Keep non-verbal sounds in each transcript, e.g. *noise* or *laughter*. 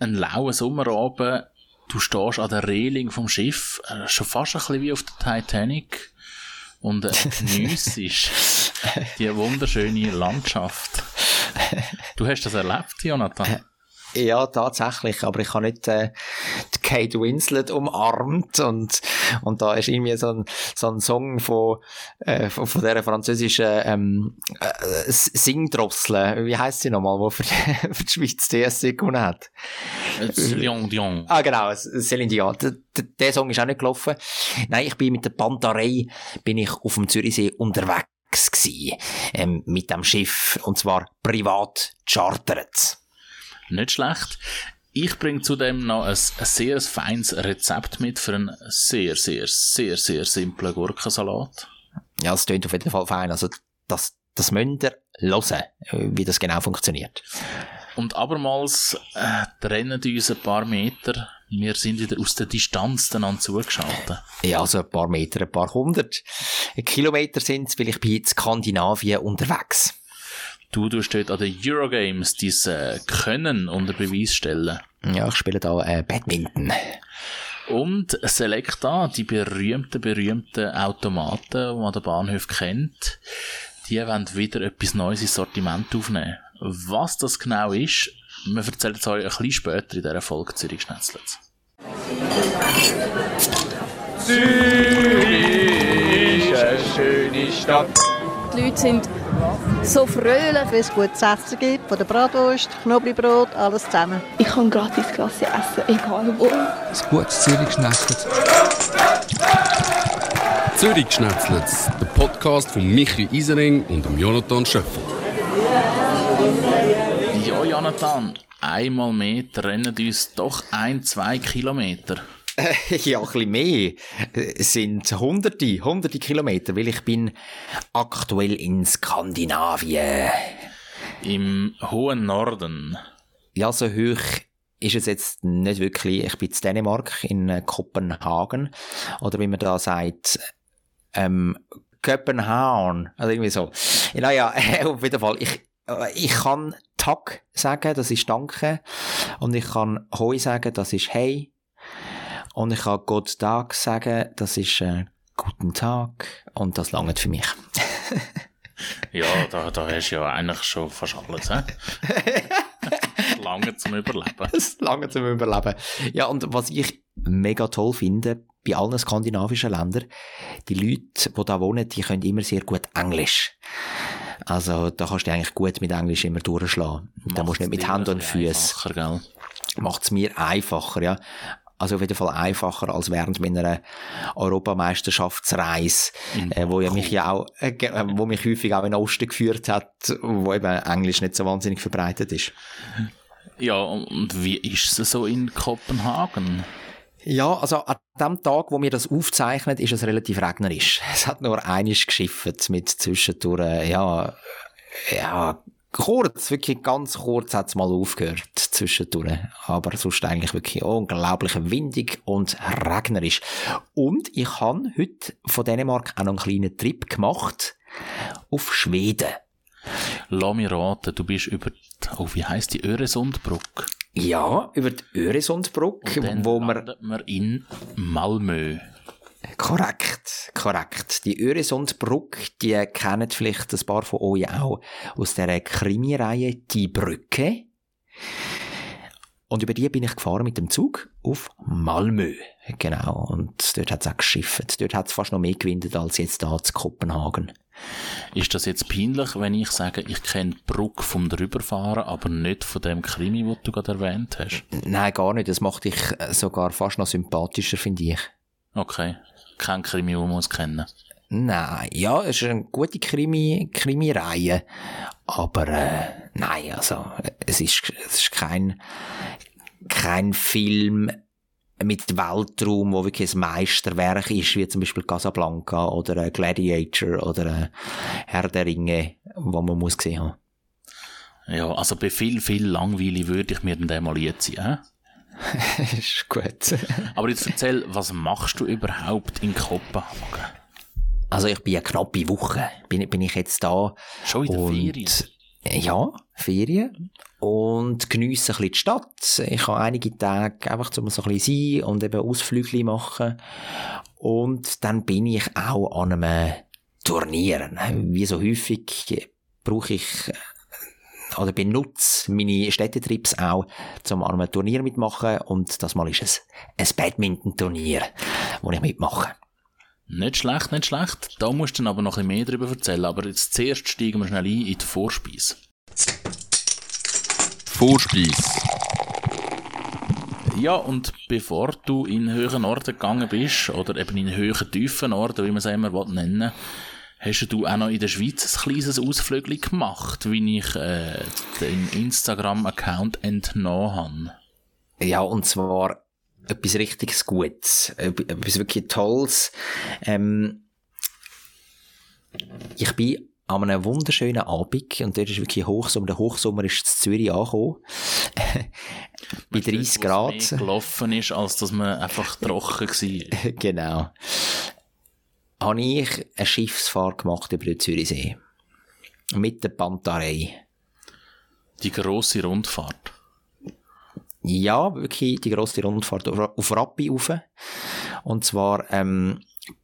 ein lauer Sommerabend, du stehst an der Reling vom Schiff, äh, schon fast ein bisschen wie auf der Titanic und äh, *laughs* geniessest die wunderschöne Landschaft. Du hast das erlebt, Jonathan? Ja, tatsächlich, aber ich habe nicht äh, Kate Winslet umarmt und, und da ist irgendwie so ein, so ein Song von, äh, von, von dieser französischen ähm, äh, Singdrossel, wie heisst sie nochmal, die für, *laughs* für die Schweiz DSC gewonnen hat? Céline Dion. Ah, genau, Céline Dion. Der, der, der Song ist auch nicht gelaufen. Nein, ich bin mit der Pantarei bin ich auf dem Zürichsee unterwegs gewesen, ähm, mit dem Schiff, und zwar privat chartert nicht schlecht. Ich bringe zudem noch ein, ein sehr feines Rezept mit für einen sehr, sehr, sehr, sehr simplen Gurkensalat. Ja, das klingt auf jeden Fall fein. Also, das, das müsst ihr hören, wie das genau funktioniert. Und abermals äh, trennen uns ein paar Meter. Wir sind wieder aus der Distanz dann zugeschaltet. Ja, also ein paar Meter, ein paar hundert Kilometer sind es, weil ich bin in Skandinavien unterwegs. Du tust dort an den Eurogames dein äh, Können unter Beweis stellen. Ja, ich spiele da äh, Badminton. Und Selecta, die berühmten, berühmten Automaten, die man an den Bahnhof kennt, die wollen wieder etwas Neues ins Sortiment aufnehmen. Was das genau ist, wir erzählen es euch ein bisschen später in dieser Folge Zürich Schnetzlitz. Zürich ist eine schöne Stadt. Die Leute sind so fröhlich, wie es gutes Essen gibt, von der Bratwurst, Knoblauchbrot, alles zusammen. Ich kann gratis Klasse essen, egal wo. Ein gutes Zürich-Schnetzlitz. Zürich-Schnetzlitz, der Podcast von Michi Isering und Jonathan Schöffel. Ja, Jonathan, einmal mehr trennen uns doch ein, zwei Kilometer. *laughs* ja, ein bisschen mehr. Es sind hunderte, hunderte Kilometer, weil ich bin aktuell in Skandinavien. Im hohen Norden. Ja, so hoch ist es jetzt nicht wirklich. Ich bin in Dänemark, in äh, Kopenhagen. Oder wie man da sagt, ähm, Kopenhagen. Also irgendwie so. Naja, *laughs* auf jeden Fall. Ich, äh, ich kann Tag sagen, das ist Danke. Und ich kann Hoi sagen, das ist Hey. Und ich kann Gott Tag sagen, das ist äh, Guten Tag und das langt für mich. *laughs* ja, da, da hast du ja eigentlich schon fast alles, hä? *laughs* lange zum Überleben. Lange zum Überleben. Ja, und was ich mega toll finde, bei allen skandinavischen Ländern, die Leute, die da wohnen, die können immer sehr gut Englisch. Also, da kannst du eigentlich gut mit Englisch immer durchschlagen. Da musst du nicht mit Händen und Füßen. Macht es mir einfacher, ja. Also auf jeden Fall einfacher als während meiner Europameisterschaftsreise, äh, wo ja mich ja auch, äh, äh, wo mich häufig auch in den Osten geführt hat, wo eben Englisch nicht so wahnsinnig verbreitet ist. Ja, und wie ist es so in Kopenhagen? Ja, also an dem Tag, wo wir das aufzeichnen, ist es relativ regnerisch. *laughs* Es hat nur einiges geschifft mit zwischendurch, ja, ja, kurz, wirklich ganz kurz hat es mal aufgehört zwischendurch. Aber sonst eigentlich wirklich unglaublich windig und regnerisch. Und ich habe heute von Dänemark auch noch einen kleinen Trip gemacht auf Schweden. Lass mich raten, du bist über, die, oh, wie heisst die Öresundbrücke? Ja, über die Öresundbrücke, wo wir... wir in Malmö. Korrekt, korrekt. Die Öresundbrücke, die kennen vielleicht ein paar von euch auch aus der Krimireihe Die Brücke. Und über die bin ich gefahren mit dem Zug auf Malmö. Genau. Und dort hat es auch geschifft. Dort hat es fast noch mehr gewindet als jetzt da zu Kopenhagen. Ist das jetzt peinlich, wenn ich sage, ich kenne die Brücke vom Drüberfahren, aber nicht von dem Krimi, den du gerade erwähnt hast? Nein, gar nicht. Das macht dich sogar fast noch sympathischer, finde ich. Okay. Kein Krimi, den man muss kennen. Nein, ja, es ist eine gute Krimi, Krimi-Reihe. Aber, äh, nein, also, es ist, es ist kein, kein Film mit Weltraum, wo wirklich ein Meisterwerk ist, wie zum Beispiel Casablanca oder äh, Gladiator oder äh, Herr der Ringe, wo man muss gesehen haben. Ja, also bei viel, viel Langweile würde ich mir den mal jetzt ziehen. *laughs* ist gut. Aber jetzt erzähl, was machst du überhaupt in Kopenhagen? Also ich bin eine knappe Woche, bin, bin ich jetzt da. Schon in der Ferien? ja, Ferien und geniesse ein bisschen die Stadt. Ich habe einige Tage einfach zum so ein bisschen sein und eben Ausflüge machen. Und dann bin ich auch an einem Turnier. Wie so häufig brauche ich oder benutze meine Städtetrips auch, um an einem Turnier mitmachen. Und das Mal ist es ein Badminton-Turnier, wo ich mitmache. Nicht schlecht, nicht schlecht. Da musst du dann aber noch ein bisschen mehr darüber erzählen. Aber jetzt zuerst steigen wir schnell ein in die Vorspeise. Vorspeise. Ja, und bevor du in höheren Orten gegangen bist, oder eben in höheren, tiefen Orten, wie man es immer nennen will, hast du auch noch in der Schweiz ein kleines Ausflügel gemacht, wie ich äh, den Instagram-Account entnommen habe. Ja, und zwar etwas richtig Gutes, etwas wirklich Tolles. Ähm, ich bin an einem wunderschönen Abend, und dort ist wirklich Hochsommer, der Hochsommer ist in Zürich angekommen, *laughs* bei 30 Grad. Mehr gelaufen ist, als dass man einfach trocken war. *laughs* genau. Habe ich eine Schiffsfahrt gemacht über den Zürichsee. Mit der Pantarei. Die grosse Rundfahrt. Ja, wirklich die grosse Rundfahrt auf Rappi rauf. Und zwar ähm,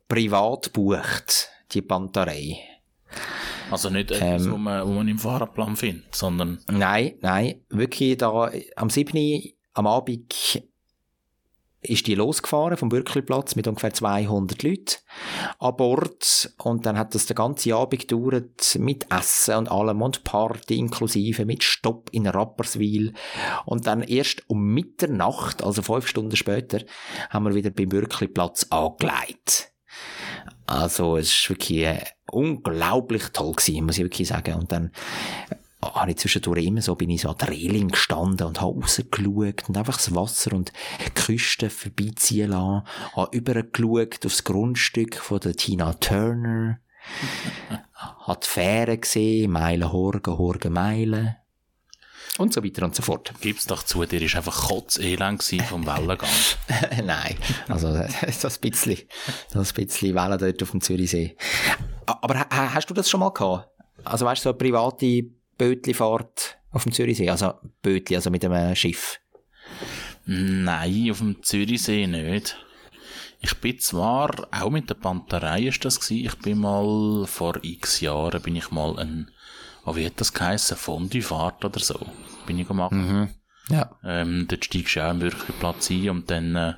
privat bucht, die Pantarei. Also nicht etwas, Ähm. wo, man, wo man im Fahrradplan findet, sondern Nein, nein, wirklich da am 7. am Abend ist die losgefahren vom Bürkliplatz mit ungefähr 200 Leuten an Bord und dann hat das den ganzen Abend gedauert mit Essen und allem und Party inklusive mit Stopp in Rapperswil und dann erst um Mitternacht, also fünf Stunden später, haben wir wieder beim Bürkliplatz angelegt. Also es ist wirklich äh, unglaublich toll gewesen, muss ich wirklich sagen. Und dann habe ich zwischendurch immer so, bin ich so an der Reling gestanden und habe rausgeschaut und einfach das Wasser und die Küste vorbeiziehen lassen, habe übergeschaut aufs Grundstück von der Tina Turner, *laughs* hat die Fähre gesehen, Meilen Horgen, Horgen Meilen und so weiter und so fort. gib's doch zu, dir ist einfach kotzelend vom *laughs* Wellengang. *laughs* Nein, also das bisschen, das bisschen Wellen dort auf dem Zürichsee. Aber ha- ha- hast du das schon mal gehabt? Also weißt du, so eine private Bötli-Fahrt auf dem Zürichsee? Also Bötli, also mit einem Schiff. Nein, auf dem Zürichsee nicht. Ich bin zwar, auch mit der Panterei ist das gewesen, ich bin mal, vor x Jahren bin ich mal ein, oh, wie hat das geheissen, Fondue-Fahrt oder so, bin ich gemacht. Ja. Ähm, dort steigst du auch im Würfelplatz ein und dann, äh,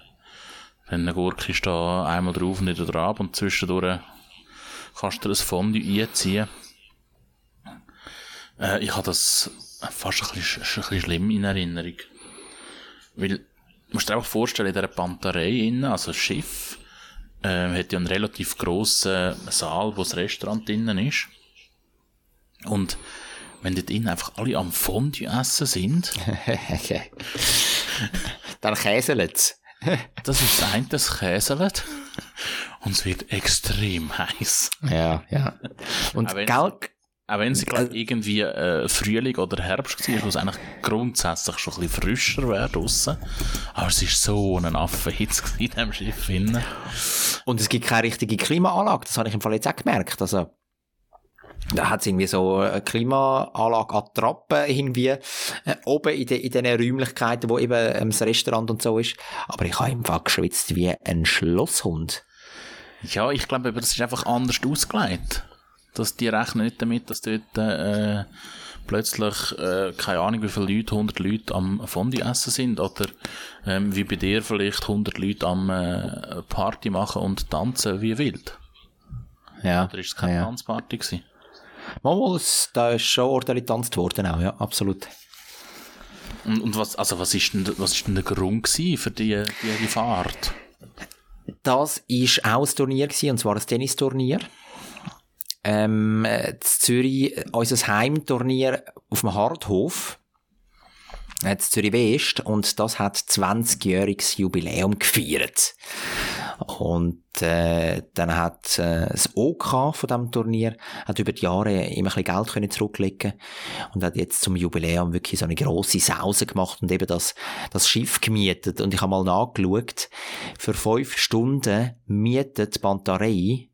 dann gurkst du da einmal drauf und wieder drauf und zwischendurch kannst du dir ein Fondue einziehen. Äh, ich habe das fast ein bisschen, sch- ein bisschen schlimm in Erinnerung. Weil, du musst dir einfach vorstellen, in dieser Panterei innen, also Schiff, äh, hat ja einen relativ grossen Saal, wo das Restaurant drinnen ist. Und wenn dort innen einfach alle am Fondue essen sind. *laughs* Dann käselet's. *laughs* Das ist das eine, das Käselet. Und es wird extrem heiß. Ja, ja. *laughs* Und Auch gell, Auch wenn es glaub, irgendwie äh, Frühling oder Herbst war, wo es eigentlich grundsätzlich schon ein bisschen frischer wäre draussen. Aber es ist so ein Affenhitz in diesem Schiff. Drin. Und es gibt keine richtige Klimaanlage, das habe ich im Fall jetzt auch gemerkt. Also, da hat es irgendwie so eine Klimaanlage an die Trappe irgendwie äh, oben in, de, in diesen Räumlichkeiten, wo eben ähm, das Restaurant und so ist. Aber ich habe im Fall geschwitzt wie ein Schlosshund. Ja, ich glaube, das ist einfach anders ausgelegt. Dass die rechnen nicht damit, dass dort äh, plötzlich, äh, keine Ahnung, wie viele Leute, 100 Leute am Fondue essen sind. Oder ähm, wie bei dir vielleicht 100 Leute am äh, Party machen und tanzen wie wild. Ja, Oder ist es keine ja. Tanzparty gewesen? Mal, da ist schon ordentlich getanzt worden auch, ja, absolut. Und, und was, also was ist denn, was ist denn der Grund für die, die, die Fahrt? Das ist auch ein Turnier gewesen, und zwar ein Tennisturnier. Ähm, äh, in Zürich, äh, unser Heimturnier auf dem Harthof, äh, Zürich West, und das hat 20-jähriges Jubiläum gefeiert. Und äh, dann hat äh, das OK von diesem Turnier hat über die Jahre immer ein bisschen Geld können zurücklegen und hat jetzt zum Jubiläum wirklich so eine grosse Sause gemacht und eben das, das Schiff gemietet. Und ich habe mal nachgeschaut, für fünf Stunden mietet Bantarei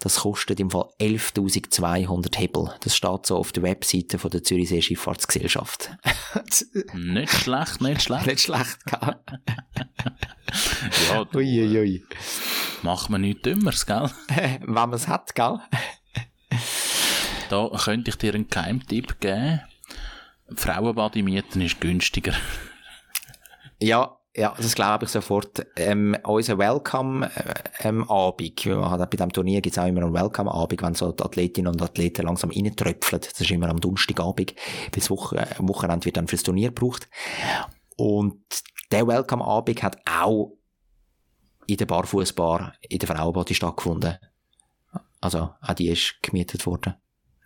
Das kostet im Fall 11.200 Hebel. Das steht so auf der Webseite von der Zürichsee Schifffahrtsgesellschaft. *laughs* Nicht schlecht, nicht schlecht. Nicht schlecht, gell? Ja, du, Uiuiui. macht man nichts Dümmeres, gell? *laughs* Wenn man es hat, gell? Da könnte ich dir einen Geheimtipp geben. Frauenbad mieten ist günstiger. Ja, ja, das glaube ich sofort. Ähm, unser Welcome-Abend, ähm, machen das bei diesem Turnier gibt es auch immer einen Welcome-Abend, wenn so die Athletinnen und Athleten langsam reintröpfeln. Das ist immer am Donnerstagabend, weil das Woche Wochenende wird dann fürs Turnier gebraucht. Und der Welcome-Abend hat auch in der Barfußbar in der Frauenbody stattgefunden. Also, auch die ist gemietet worden.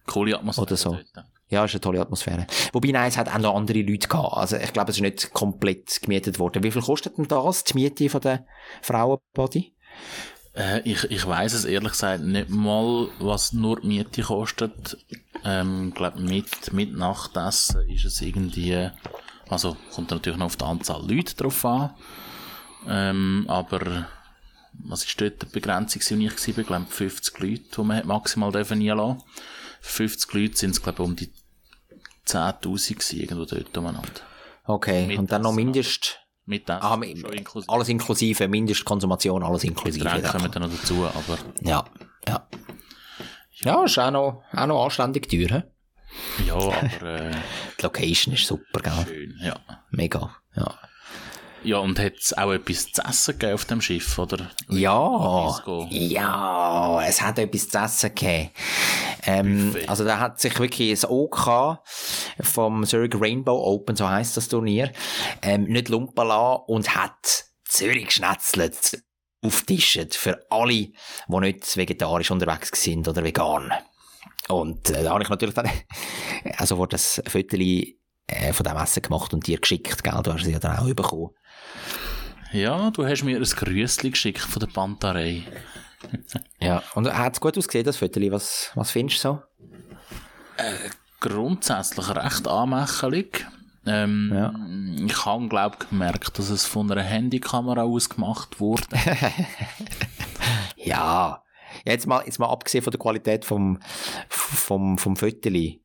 Coole Atmosphäre. Oder so. dort. Ja, ist eine tolle Atmosphäre. Wobei, nein, es hat auch noch andere Leute gehabt. Also, ich glaube, es ist nicht komplett gemietet worden. Wie viel kostet denn das, die Miete von der Frauenbody? Äh, ich ich weiß es ehrlich gesagt nicht mal, was nur die Miete kostet. Ähm, glaub, mit, mit Nachtessen ist es irgendwie, also kommt natürlich noch auf die Anzahl Leute drauf an. Ähm, aber was ist dort die Begrenzung, wo ich war? Ich glaube 50 Leute, die man maximal dürfen reinlassen. Für 50 Leute sind es, glaube ich, um die 10.000 gewesen, irgendwo dort umeinander. Okay, Mit und dann noch. Mindest... Mit Essen, Ah, schon mi- inklusive. alles inklusive, Mindestkonsumation, alles inklusive. Getränke ja. kommen dann noch dazu, aber Ja, ja. Ja, ist auch noch, auch noch anständig teuer. hä? ja, aber äh, *laughs* Die Location ist super, gell? schön, ja. Mega, ja. Ja, und hat es auch etwas zu essen gegeben auf dem Schiff, oder? Ja, ja, es hat etwas zu essen gegeben. Ähm, also da hat sich wirklich das OK vom Zurich Rainbow Open, so heisst das Turnier, ähm, nicht lumpen lassen und hat Zürich geschnetzelt auftischt für alle, die nicht vegetarisch unterwegs sind oder vegan. Und äh, da habe ich natürlich dann *laughs* also wurde das Viertel äh, von dem Essen gemacht und dir geschickt, gell? Du hast sie ja dann auch bekommen. Ja, du hast mir ein Grüßli geschickt von der Pantarei. *laughs* Ja, und hat es gut ausgesehen, das Viertel? Was, was findest du so? Grundsätzlich recht anmächelig. Ähm, Ich habe, glaube ich, gemerkt, dass es von einer Handykamera aus gemacht wurde. *laughs* Ja. Jetzt mal, jetzt mal abgesehen von der Qualität vom, vom, vom Föteli.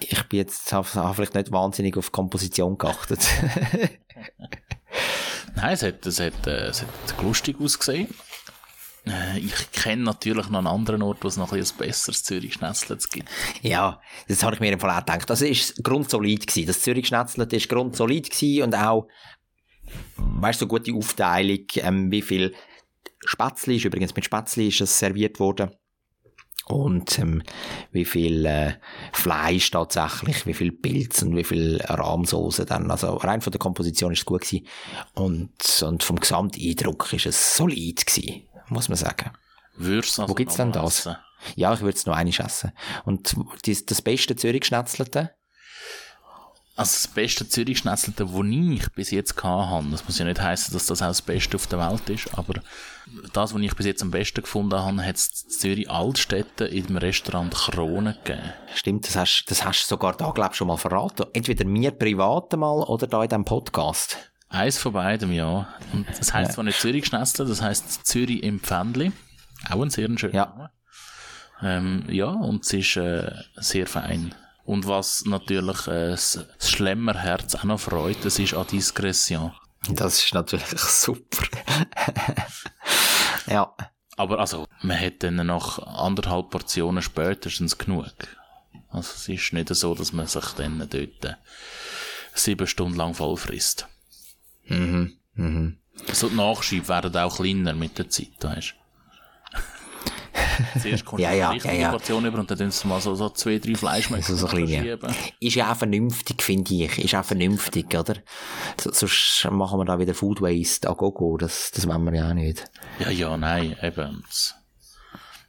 Ich bin jetzt, habe vielleicht nicht wahnsinnig auf Komposition geachtet. *laughs* Nein, es hat, es hat, äh, es hat lustig ausgesehen. Äh, Ich kenne natürlich noch einen anderen Ort, wo es noch ein, ein besseres Zürich-Schnetzlitz gibt. ja, das habe ich mir im Fall auch gedacht. Das ist grundsolid gewesen. Das Zürich Schnetzlet ist grundsolid gewesen und auch, weißt du, so gute Aufteilung, ähm, wie viel Spätzli ist, übrigens mit Spätzli ist es serviert worden. Und ähm, wie viel äh, Fleisch tatsächlich, wie viel Pilz und wie viel Rahmsoße dann. Also rein von der Komposition ist es gut gewesen. Und, und vom Gesamteindruck ist es solid gewesen, muss man sagen. Würdest also Wo gibt's denn das? essen? Ja, ich würde es noch einmal essen. Und das, das beste Zürich-Schnetzelte? Also das beste Zürich-Schnetzelte, das ich bis jetzt habe, das muss ja nicht heißen, dass das auch das Beste auf der Welt ist, aber das, was ich bis jetzt am besten gefunden habe, hat es in Zürich Altstädte im Restaurant Krone gegeben. Stimmt, das hast, das hast du sogar da, glaub ich, schon mal verraten. Entweder mir privat mal oder da in diesem Podcast. Eins von beidem, ja. Und das heisst zwar nicht Zürich-Schnetzle, das heisst Zürich im Pfändli. Auch ein sehr schöner Ja. Name. Ähm, ja, und es ist äh, sehr fein. Und was natürlich äh, das Schlemmerherz auch noch freut, das ist an Diskretion. Das ist natürlich *laughs* super. ja. Aber also, man hat dann nach anderthalb Portionen spätestens genug. Also es ist nicht so, dass man sich dann dort äh, sieben Stunden lang voll frisst. Mhm. Mhm. So die Nachschiebe werden auch kleiner mit der Zeit, weißt du. *laughs* Zuerst kommst Ja, du ja, ja, ja. Portion über und dann tun sie mal so, so zwei, drei Fleischmecker Also so kleine. schieben. Ist ja auch vernünftig, finde ich. Ist auch vernünftig, oder? So- Sonst machen wir da wieder Food Waste. Ah, go, go. Das, das wollen wir ja auch nicht. Ja, ja, nein, eben.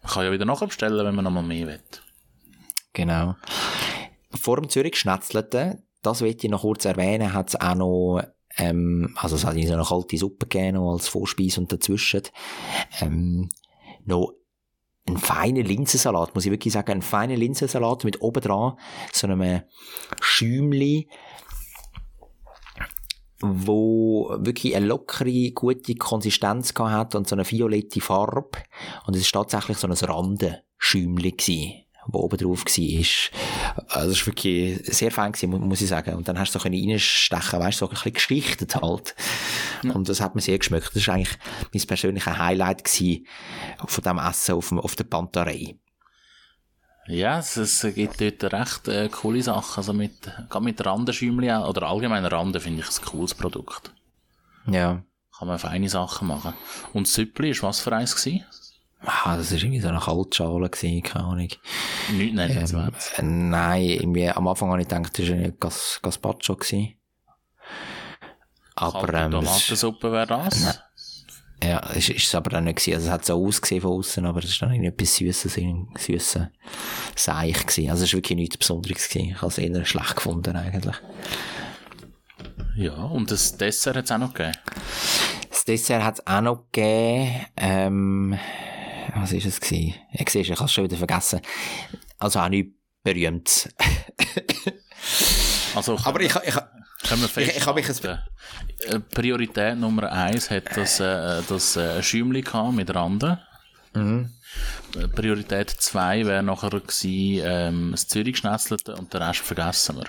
Man kann ja wieder nachbestellen, wenn man noch mal mehr will. Genau. Vor dem Zürich Schnetzelte, das will ich noch kurz erwähnen, hat es auch noch, ähm, also es hat in so eine kalte Suppe gegeben, als Vorspeise und dazwischen, ähm, noch einen feinen Linsensalat, muss ich wirklich sagen, einen feinen Linsensalat mit oben dran so einem Schäumli wo wirklich eine lockere, gute Konsistenz hat und so eine violette Farbe. Und es ist tatsächlich so ein Randenschäumchen gewesen wo oben drauf war. Also, das war wirklich sehr fein gewesen, mu- muss ich sagen. Und dann hast du so reinstechen, weißt du, so ein bisschen geschichtet halt. Und das hat mir sehr geschmeckt. Das war eigentlich mein persönliches Highlight gewesen von dem Essen auf, dem, auf der Panterei. Ja, es, es gibt dort recht äh, coole Sachen. Also mit, gerade mit Randenschäumchen oder allgemein Randen finde ich ein cooles Produkt. Ja. Kann man feine Sachen machen. Und Süppli, ist was für eins gewesen? Ah, das war irgendwie so eine Kaltschale gewesen, keine Ahnung. Nichts nennenswert. Ähm, äh, nein, irgendwie, am Anfang habe ich gedacht, das war ein Gas, Gazpacho gewesen. Aber, Kalte ähm, Tomatensuppe wäre das? Ja, ist, ist es aber dann nicht gewesen. Also es hat so ausgesehen von außen, aber es ist dann nicht etwas Süßes, ein süßer Seich gewesen. Also es ist wirklich nichts Besonderes gewesen. Ich habe es eher schlecht gefunden eigentlich. Ja, und das Dessert hat es auch noch gegeben. Das Dessert hat es auch noch gegeben, ähm, was ist es gewesen? Ich sehe, ich habe es schon wieder vergessen. Also auch nicht berühmt. *laughs* Also, aber ich, ich, können wir ich- ich hab mich äh, Priorität Nummer eins hat das, äh, das äh, Schäumchen gehabt mit Randen. Mhm. Äh, Priorität zwei wäre nachher gewesen, ähm, das Zürich-Schnetzelte und den Rest vergessen wir.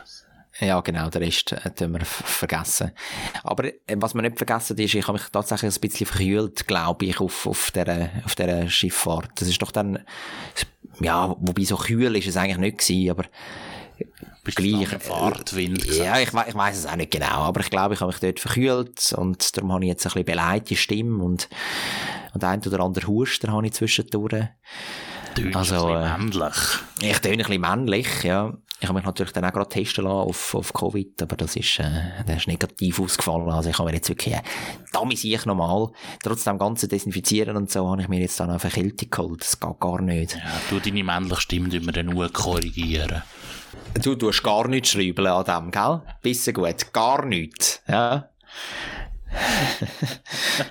Ja, genau, den Rest äh, tun wir vergessen. Aber äh, was wir nicht vergessen ist, ich habe mich tatsächlich ein bisschen verkühlt, glaube ich, auf, auf dieser auf dieser Schifffahrt. Das ist doch dann, ja, wobei so kühl ist es eigentlich nicht gewesen, aber Bist Gleich, im Fahrtwind ja, ich, ich weiß es auch nicht genau, aber ich glaube, ich habe mich dort verkühlt und darum habe ich jetzt ein bisschen beleidigte Stimme und, und ein oder andere Huster habe ich zwischendurch. Deutsch, Also, also, äh, männlich. Ich töne ein bisschen männlich, ja. Ich habe mich natürlich dann auch gerade testen lassen auf, auf Covid, aber das ist, äh, das ist negativ ausgefallen. Also ich habe mir jetzt wirklich, äh, da mis ich nochmal, trotz dem ganzen Desinfizieren und so, habe ich mir jetzt dann eine Verkältung geholt. Das geht gar nicht. Ja, du deine männliche Stimme wir dann nur korrigieren. Du tust gar nichts schreiben an dem, gell? Bisschen gut. Gar nichts, ja.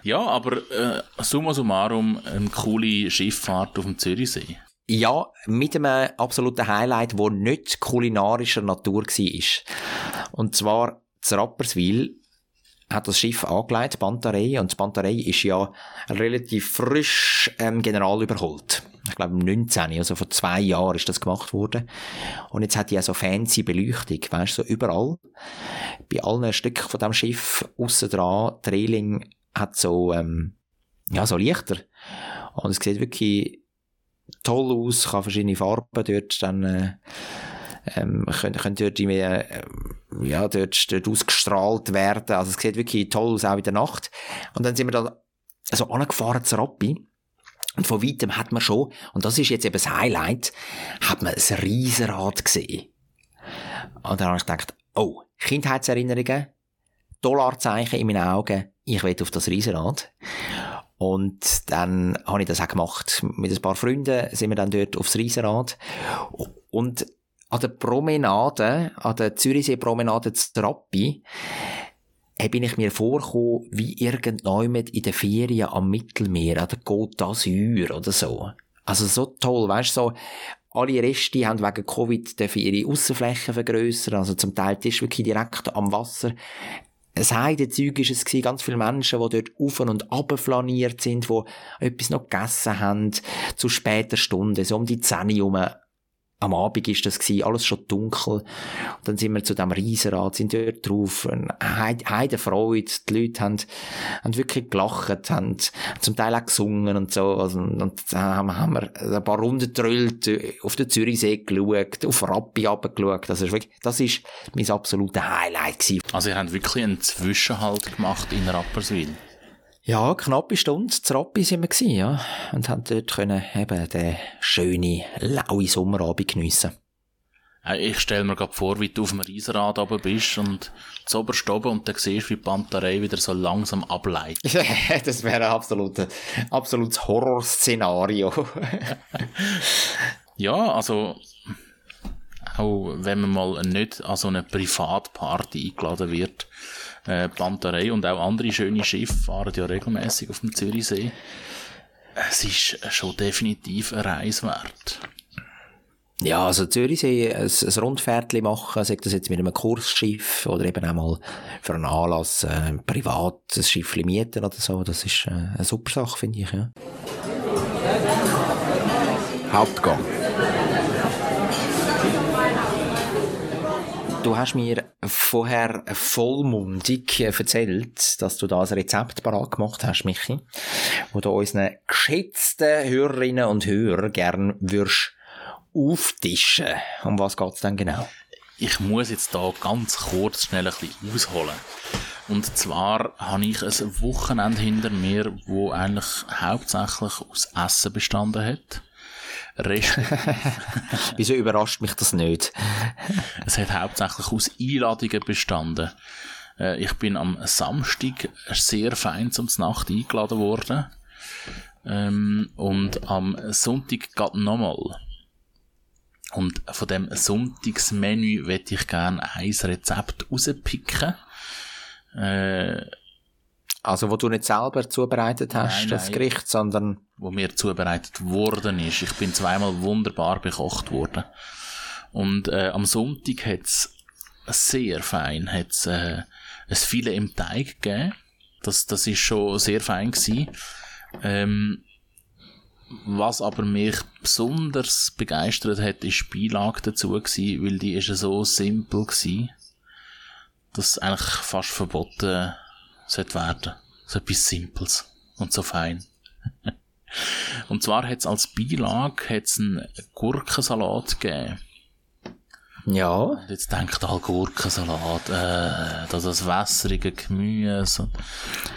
Ja, aber äh, summa summarum eine coole Schifffahrt auf dem Zürichsee. Ja, mit einem absoluten Highlight, wo nicht kulinarischer Natur war. Und zwar zu Rapperswil hat das Schiff angelegt, Bantarei, und die Bantarei ist ja relativ frisch ähm, general überholt. Ich glaube im 19, also vor zwei Jahren ist das gemacht worden. Und jetzt hat die ja so fancy Beleuchtung, weißt du, so überall. Bei allen Stücken von dem Schiff, aussen dran, die Reling hat so, ähm, ja, so Lichter. Und es sieht wirklich toll aus, kann verschiedene Farben dort dann, äh, ähm, können, können dort irgendwie, äh, ja, dort, dort ausgestrahlt werden. Also es sieht wirklich toll aus, auch in der Nacht. Und dann sind wir da so angefahren zu Rappi. Und von weitem hat man schon, und das ist jetzt eben das Highlight, hat man ein Riesenrad gesehen. Und dann habe ich gedacht, oh, Kindheitserinnerungen, Dollarzeichen in meinen Augen, ich will auf das Riesenrad. Und dann habe ich das auch gemacht. Mit ein paar Freunden sind wir dann dort aufs Riesenrad. Und an der Promenade, an der Zürichsee-Promenade zu Trappi, äh, bin ich mir vorgekommen, wie irgendjemand in den Ferien am Mittelmeer, an der Côte d'Azur oder so. Also so toll, weißt du, so, alle Reste haben wegen Covid ihre Aussenflächen vergrössern, also zum Teil ist wirklich direkt am Wasser. Ein Heidezeug ist es ganz viele Menschen, die dort auf und ab flaniert sind, die etwas noch gegessen haben, zu später Stunde, so um die 10 Uhr. Am Abend ist das gewesen, alles schon dunkel. Und dann sind wir zu dem Riesenrad, sind dort drauf, Heide, Freude, die Leute haben, haben wirklich gelacht, haben zum Teil auch gesungen und so, also, und dann haben, haben wir ein paar Runden gedrüllt, auf den Zürichsee geschaut, auf Rappi runtergeschaut, das ist wirklich, das ist mein absolutes Highlight gewesen. Also ihr habt wirklich einen Zwischenhalt gemacht in Rapperswil. Ja, knappe Stunde zu Rappi sind wir gewesen, ja. Und haben dort können eben den schönen, lauen Sommerabend geniessen. Ich stelle mir gerade vor, wie du auf dem Riesenrad oben bist und zu oberst oben und dann siehst, wie die Panterei wieder so langsam ableitet. *laughs* das wäre ein absolutes, absolutes Horrorszenario. *laughs* Ja, also auch wenn man mal nicht an so eine Privatparty eingeladen wird, äh, Panterei und auch andere schöne Schiffe fahren ja regelmäßig auf dem Zürichsee. Es ist schon definitiv eine Reise wert. Ja, also Zürichsee, ein, ein Rundfährtchen machen, sagt das jetzt mit einem Kursschiff oder eben auch mal für einen Anlass äh, privat ein Schiff mieten oder so, das ist äh, eine super Sache, finde ich. Ja. Hauptgang. Du hast mir vorher vollmundig erzählt, dass du da ein Rezept parat gemacht hast, Michi, wo du unseren geschätzten Hörerinnen und Hörern gern würdest auftischen. Um was geht's denn genau? Ich muss jetzt da ganz kurz schnell ein bisschen ausholen. Und zwar habe ich ein Wochenende hinter mir, wo eigentlich hauptsächlich aus Essen bestanden hat. Rest *laughs* Wieso überrascht mich das nicht? es hat hauptsächlich aus Einladungen bestanden. Äh, Ich bin am Samstag sehr fein zum Nacht eingeladen worden. Ähm, und am Sonntag geht nochmal. Und von dem Sonntagsmenü möchte ich gerne ein Rezept rauspicken. Äh, Also, wo du nicht selber zubereitet hast, Nein, das nein. Gericht, sondern wo mir zubereitet worden ist. Ich bin zweimal wunderbar bekocht worden. Und äh, am Sonntag hat's sehr fein, hat's äh, ein Filet im Teig gegeben. Das, das ist schon sehr fein gewesen. Ähm, was aber mich besonders begeistert hat, ist die Beilage dazu gewesen, weil die ist so simpel gewesen, dass es eigentlich fast verboten sollte werden. So etwas Simples und so fein. *laughs* Und zwar hat's als Beilage hat's einen Gurkensalat gegeben. ja, Und jetzt denkt halt Gurkensalat, äh, das ist wässrige Gemüse. Und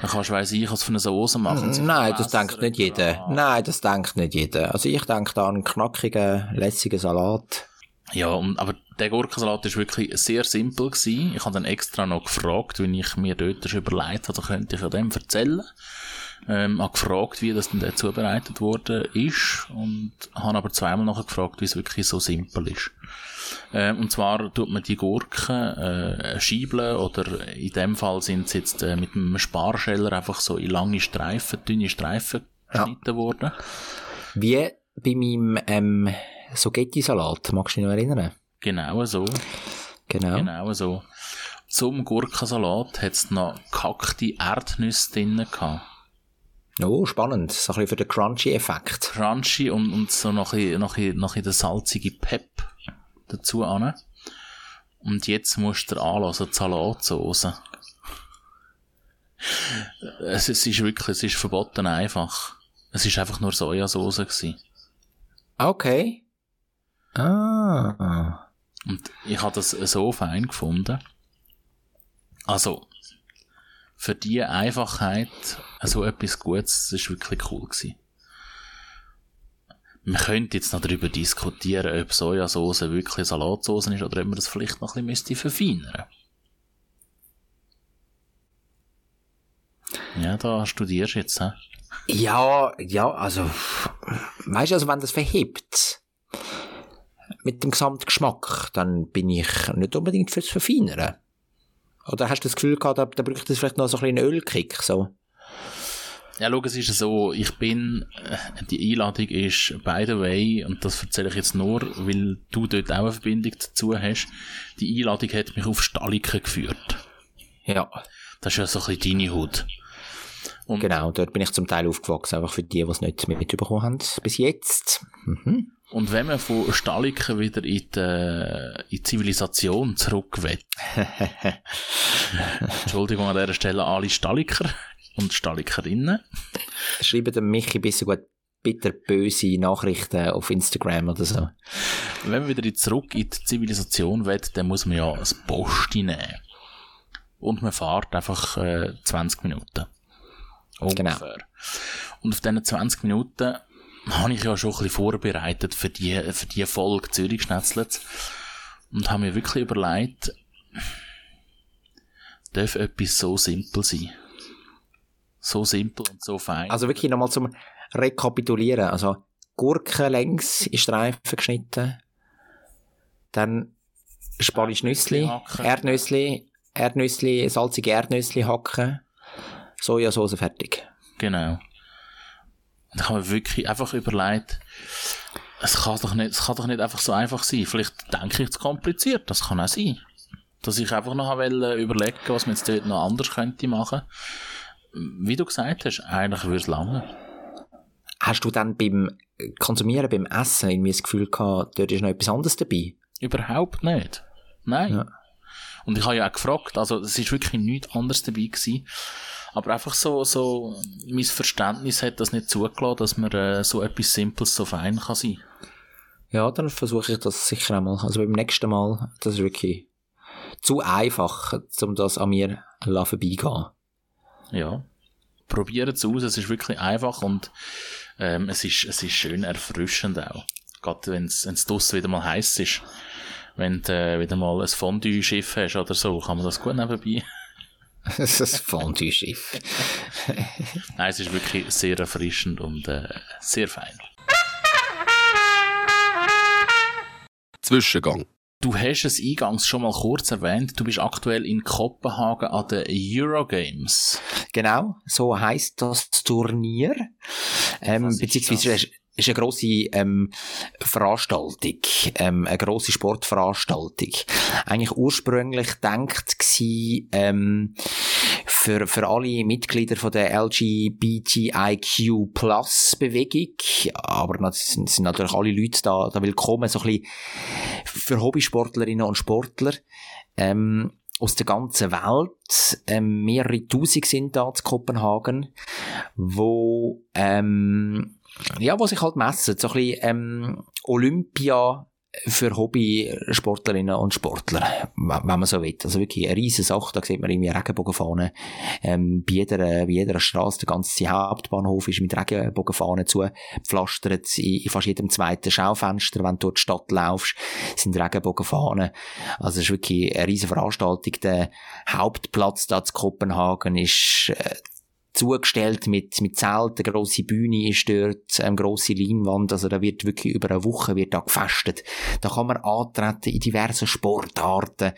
dann kannst du weiss ich, was für eine Soße machen. Sie Nein, das denkt nicht jeder. Nein, das denkt nicht jeder. Also ich denke da an einen knackigen, lässigen Salat. Ja, und, aber der Gurkensalat ist wirklich sehr simpel gewesen. Ich habe dann extra noch gefragt, wenn ich mir dort schon überlegt habe, könnte ich ja dem erzählen. Ähm, habe gefragt, wie das denn dort zubereitet worden ist und habe aber zweimal nachher gefragt, wie es wirklich so simpel ist. Ähm, und zwar tut man die Gurken äh, schiebeln oder in dem Fall sind sie jetzt äh, mit einem Sparscheller einfach so in lange Streifen, dünne Streifen Ja. geschnitten worden. Wie bei meinem ähm, Spaghetti-Salat, magst du dich noch erinnern? Genau so. Genau. Genau so. Zum Gurkensalat hat es noch gekackte Erdnüsse drin gehabt. Oh, spannend. So ein bisschen für den Crunchy-Effekt. Crunchy und, und so noch ein, noch ein, noch ein der salzige Pep dazu an. Und jetzt musst du anlassen, die Salatsauce. Es, es ist wirklich, es ist verboten einfach. Es ist einfach nur Sojasauce gewesen. Okay. Ah. Und ich habe das so fein gefunden. Also, für die Einfachheit, so etwas Gutes, das ist wirklich cool gewesen. Man könnte jetzt noch darüber diskutieren, ob Sojasauce wirklich Salatsauce ist oder ob man das vielleicht noch ein bisschen müsste verfeinern Ja, da studierst du jetzt, hä? Ja, ja, also, weißt du, also wenn das verhebt mit dem Gesamtgeschmack, dann bin ich nicht unbedingt fürs Verfeinern. Oder hast du das Gefühl gehabt, da, da bräuchte es vielleicht noch so ein bisschen einen Ölkick, so? Ja, schau, es ist so, ich bin, äh, die Einladung ist, by the way, und das erzähle ich jetzt nur, weil du dort auch eine Verbindung dazu hast, die Einladung hat mich auf Staliken geführt. Ja, Das ist ja so ein bisschen deine Haut. Und genau, dort bin ich zum Teil aufgewachsen, einfach für die, die es nicht mitbekommen haben, bis jetzt. Mhm. Und wenn man von Staliken wieder in die, äh, in die Zivilisation zurück will, *laughs* Entschuldigung an dieser Stelle alle Staliker und Stalikerinnen, Schreiben dem Michi bisschen gut bitterböse Nachrichten auf Instagram oder so. wenn man wieder zurück in die Zivilisation will, dann muss man ja das Posti nehmen. Und man fährt einfach äh, 20 Minuten. Ungefähr. Und auf diesen 20 Minuten habe ich ja schon ein bisschen vorbereitet für die, für die Folge Zürich Schnetzlitz. Und habe mir wirklich überlegt, darf etwas so simpel sein? So simpel und so fein. Also wirklich nochmal zum Rekapitulieren. Also Gurken längs in Streifen geschnitten. Dann Spanisch Nüssli. Erdnüssli, Erdnüssli, salzige Erdnüssli hacken. Sojasauce fertig. Genau. Und ich habe mir wirklich einfach überlegt, es kann doch nicht, es kann doch nicht einfach so einfach sein. Vielleicht denke ich zu kompliziert, das kann auch sein. Dass ich einfach noch wollte überlegen, was man jetzt dort noch anders könnte machen. Wie du gesagt hast, eigentlich würde es lange. Hast du dann beim Konsumieren, beim Essen irgendwie das Gefühl gehabt, dort ist noch etwas anderes dabei? Überhaupt nicht. Nein. Ja. Und ich habe ja auch gefragt, also es ist wirklich nichts anderes dabei gewesen. Aber einfach so, so, mein Verständnis hat das nicht zugelassen, dass man äh, so etwas Simples so fein kann sein. Ja, dann versuche ich das sicher einmal. Also beim nächsten Mal, das ist wirklich zu einfach, um das an mir vorbeigehen. Ja. Probieren es aus, es ist wirklich einfach und ähm, es, ist, es ist schön erfrischend auch. Gerade wenn es draussen wieder mal heiß ist. Wenn du äh, wieder mal ein Fondue-Schiff hast oder so, kann man das gut nebenbei. Das ist ein Fondue-Schiff. *laughs* Nein, es ist wirklich sehr erfrischend und äh, sehr fein. Zwischengang. Du hast es eingangs schon mal kurz erwähnt, du bist aktuell in Kopenhagen an den Eurogames. Genau, so heißt das Turnier. Ähm, beziehungsweise ist, eine grosse ähm, Veranstaltung, ähm, eine grosse Sportveranstaltung. Eigentlich ursprünglich gedacht gsi, ähm, für, für alle Mitglieder von der LGBTIQ Plus Bewegung, aber sind, sind natürlich alle Leute da, da willkommen, so ein bisschen für Hobbysportlerinnen und Sportler. Ähm, aus der ganzen Welt. Ähm, mehrere Tausend sind da zu Kopenhagen, wo, ähm, ja, wo sich halt messen. So ein bisschen, ähm, Olympia für Hobbysportlerinnen und Sportler, wenn man so will. Also wirklich eine riesige Sache. Da sieht man irgendwie Regenbogenfahnen. Ähm, bei jeder, bei jeder Straße, der ganze Hauptbahnhof ist mit Regenbogenfahnen zugepflastert. In, in fast jedem zweiten Schaufenster, wenn du durch die Stadt laufst, sind Regenbogenfahnen. Also es ist wirklich eine riesige Veranstaltung. Der Hauptplatz da zu Kopenhagen ist äh, zugestellt mit, mit Zelten, grosse Bühne ist dort, eine grosse Leinwand, also da wird wirklich über eine Woche wird da gefestet. Da kann man antreten in diversen Sportarten,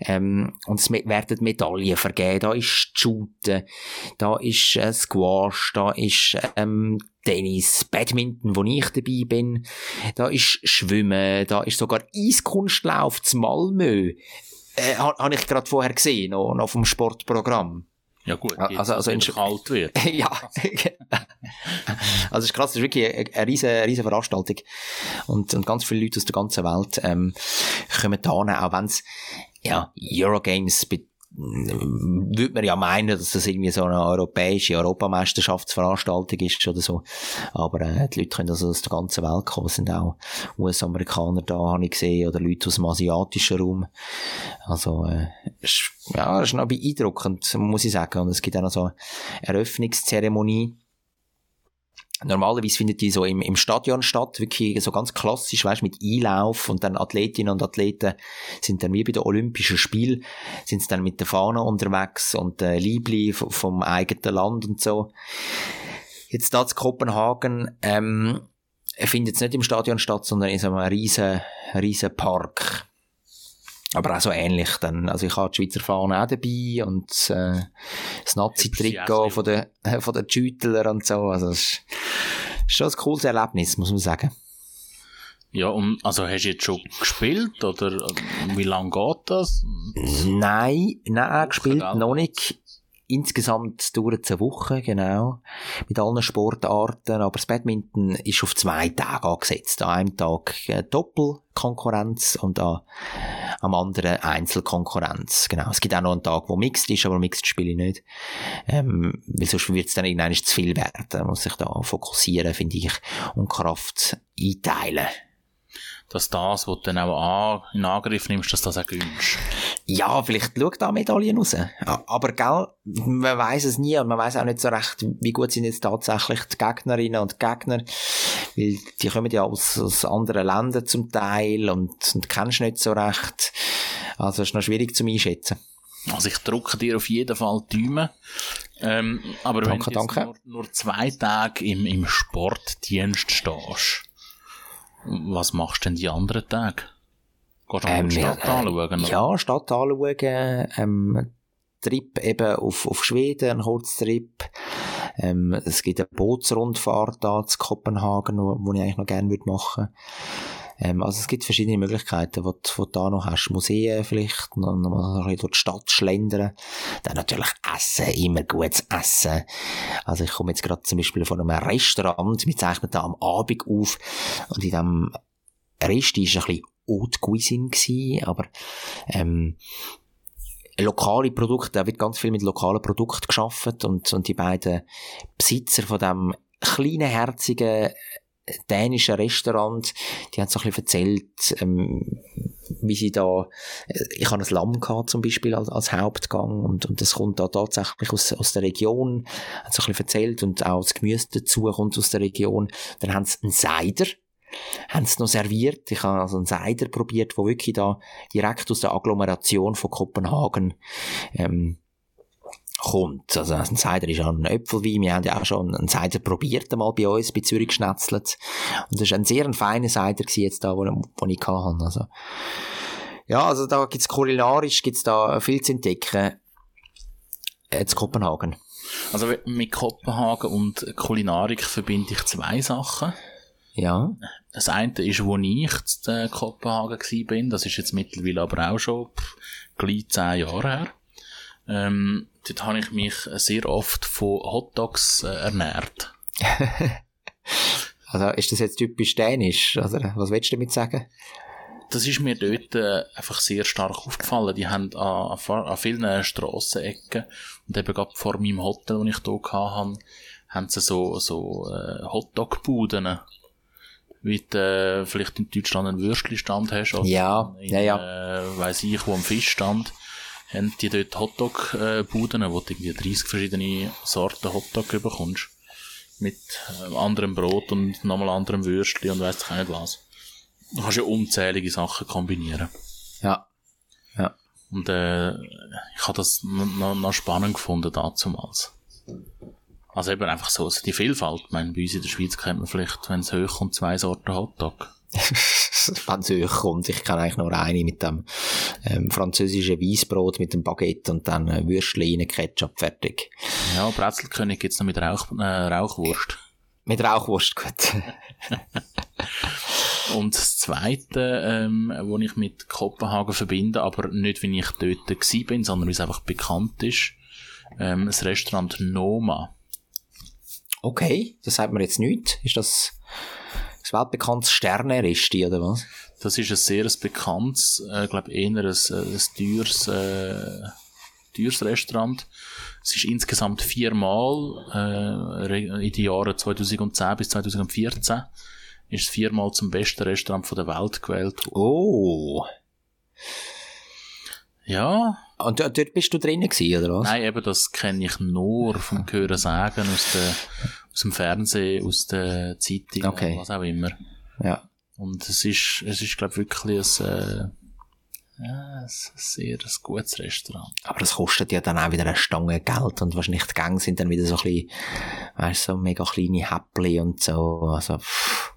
ähm, und es werden Medaillen vergeben, da ist Shooten, da ist äh, Squash, da ist, ähm, Tennis, Badminton, wo ich dabei bin, da ist Schwimmen, da ist sogar Eiskunstlauf zu Malmö, äh, ha- habe ich gerade vorher gesehen, noch, noch vom Sportprogramm. Ja gut, Also- jetzt, also wenn in es kalt wird. *laughs* ja. also es ist krass, es ist wirklich eine, eine riesige, riesige Veranstaltung. Und, und ganz viele Leute aus der ganzen Welt ähm, kommen da auch wenn es ja, Eurogames würde man ja meinen, dass das irgendwie so eine europäische Europameisterschaftsveranstaltung ist oder so. Aber äh, die Leute können also aus der ganzen Welt kommen. Es sind auch US-Amerikaner da, habe ich gesehen, oder Leute aus dem asiatischen Raum. Also, äh, ist, ja, ist noch beeindruckend, muss ich sagen. Und es gibt auch noch so eine Eröffnungszeremonie. Normalerweise findet die so im, im Stadion statt, wirklich so ganz klassisch, weißt, mit Einlauf und dann Athletinnen und Athleten sind dann wie bei den Olympischen Spielen, sind dann mit der Fahne unterwegs und äh, Liebli vom eigenen Land und so. Jetzt da zu Kopenhagen, ähm, findet es nicht im Stadion statt, sondern in so einem riesen, riesen Park. Aber auch so ähnlich dann. Also ich habe die Schweizer Fahne auch dabei und äh, das Nazi-Trikot von den, *laughs* von den Schüttler und so. Also es ist schon ein cooles Erlebnis, muss man sagen. Ja, und also hast du jetzt schon gespielt oder äh, wie lange geht das? Nein, nein, gespielt noch nicht. Insgesamt dauert es eine Woche, genau. Mit allen Sportarten. Aber das Badminton ist auf zwei Tage angesetzt. An einem Tag äh, Doppelkonkurrenz und an, am anderen Einzelkonkurrenz. Genau. Es gibt auch noch einen Tag, wo Mixed ist, aber Mixed spiele ich nicht. Ähm, weil sonst wird es dann irgendwann zu viel werden. Man muss sich da fokussieren, finde ich, und Kraft einteilen. Dass das, was du dann auch in Angriff nimmst, dass das auch gönnst. Ja, vielleicht schaut da Medaillen raus. Aber gell, man weiß es nie und man weiß auch nicht so recht, wie gut sind jetzt tatsächlich die Gegnerinnen und Gegner, weil die kommen ja aus, aus anderen Ländern zum Teil und, und kennst nicht so recht. Also es ist noch schwierig zu einschätzen. Also ich drücke dir auf jeden Fall die Daumen. Ähm, aber Danke, wenn du. Nur, nur zwei Tage im, im Sportdienst stehst, was machst du denn die anderen Tage? Gehst du ähm, die Stadt anschauen? oder? Ja, Stadt anschauen, ähm, Trip eben auf, auf Schweden, ein Kurztrip, Ähm, es gibt eine Bootsrundfahrt da zu Kopenhagen, wo, wo ich eigentlich noch gerne würde machen ähm, also es gibt verschiedene Möglichkeiten, die, du da noch hast. Museen vielleicht, noch, noch ein bisschen durch die Stadt schlendern. Dann natürlich Essen, immer gutes Essen. Also ich komme jetzt gerade zum Beispiel von einem Restaurant, wir zeichnen da am Abend auf und in diesem Rest war ein bisschen Haute Cuisine aber ähm, lokale Produkte, da wird ganz viel mit lokalen Produkten geschafft und, und die beiden Besitzer von dem kleinen, herzigen dänischen Restaurant, die haben so ein bisschen erzählt, ähm, wie sie da, äh, ich habe ein Lamm gehabt zum Beispiel als, als Hauptgang und, und das kommt da tatsächlich aus, aus der Region, hat so ein bisschen erzählt und auch das Gemüse dazu kommt aus der Region. Dann haben sie einen Seider, haben sie noch serviert. Ich habe also einen Seider probiert, wo wirklich da direkt aus der Agglomeration von Kopenhagen ähm, kommt. Also ein Cider ist ja ein Äpfelwein. Wir haben ja auch schon einen Cider probiert einmal bei uns, bei Zürich geschnetzelt. Und das war ein sehr feiner Cider jetzt da, wo, wo ich hatte. Also, ja, also da gibt's kulinarisch gibt's da viel zu entdecken. Jetzt Kopenhagen. Also mit Kopenhagen und Kulinarik verbinde ich zwei Sachen. Ja. Das eine ist, wo ich in Kopenhagen war, das ist jetzt mittlerweile aber auch schon pff, gleich zehn Jahre her. Ähm, dort habe ich mich sehr oft von Hotdogs äh, ernährt. *laughs* also ist das jetzt typisch dänisch? Also, was willst du damit sagen? Das ist mir dort äh, einfach sehr stark aufgefallen. Die haben an, an vielen Strassenecken und eben gerade vor meinem Hotel, wo ich hier hatte, haben sie so, so äh, Hotdog-Buden wie du äh, vielleicht in Deutschland einen Würstchenstand hast oder ja, in, ja, ja. Äh, weiss ich, wo ein Fischstand haben die dort Hotdog-Buden, wo du irgendwie 30 verschiedene Sorten Hotdog bekommst. Mit äh, anderem Brot und nochmal anderem Würstchen und weiss ich nicht was. Du kannst ja unzählige Sachen kombinieren. Ja. Ja. Und äh, ich habe das noch, noch spannend gefunden damals. Also eben einfach so, also die Vielfalt. Ich meine, bei uns in der Schweiz kennt man vielleicht, wenn es hochkommt, zwei Sorten Hotdog. Wenn es hochkommt. Ich kenne eigentlich nur eine mit dem ähm, französischen Weissbrot mit dem Baguette und dann äh, Würstchen Ketchup, fertig. Ja, Brezelkönig gibt's noch mit Rauch, äh, Rauchwurst. Mit Rauchwurst, gut. *laughs* und das Zweite, ähm, wo ich mit Kopenhagen verbinde, aber nicht, wie ich dort gewesen bin, sondern wie es einfach bekannt ist, ähm, das Restaurant Noma. Okay, das sagt man jetzt nicht. Ist das das weltbekannte Sterne-Resti, oder was? Das ist ein sehr bekanntes, äh, glaube eher ein, ein, ein teures, äh, teures Restaurant. Es ist insgesamt viermal äh, in den Jahren 2010 bis 2014 ist es viermal zum besten Restaurant von der Welt gewählt. Oh. Ja. Und dort bist du drinnen gewesen, oder was? Nein, eben, das kenne ich nur vom Hören sagen, aus, der, aus dem Fernsehen, aus der Zeitung, okay. was auch immer. Ja. Und es ist, es ist, glaube ich, wirklich ein, äh, ja, ein sehr ein gutes Restaurant. Aber das kostet ja dann auch wieder eine Stange Geld und wahrscheinlich die Gänge sind dann wieder so ein bisschen, weißt du, so mega kleine Häppchen und so, also, pff.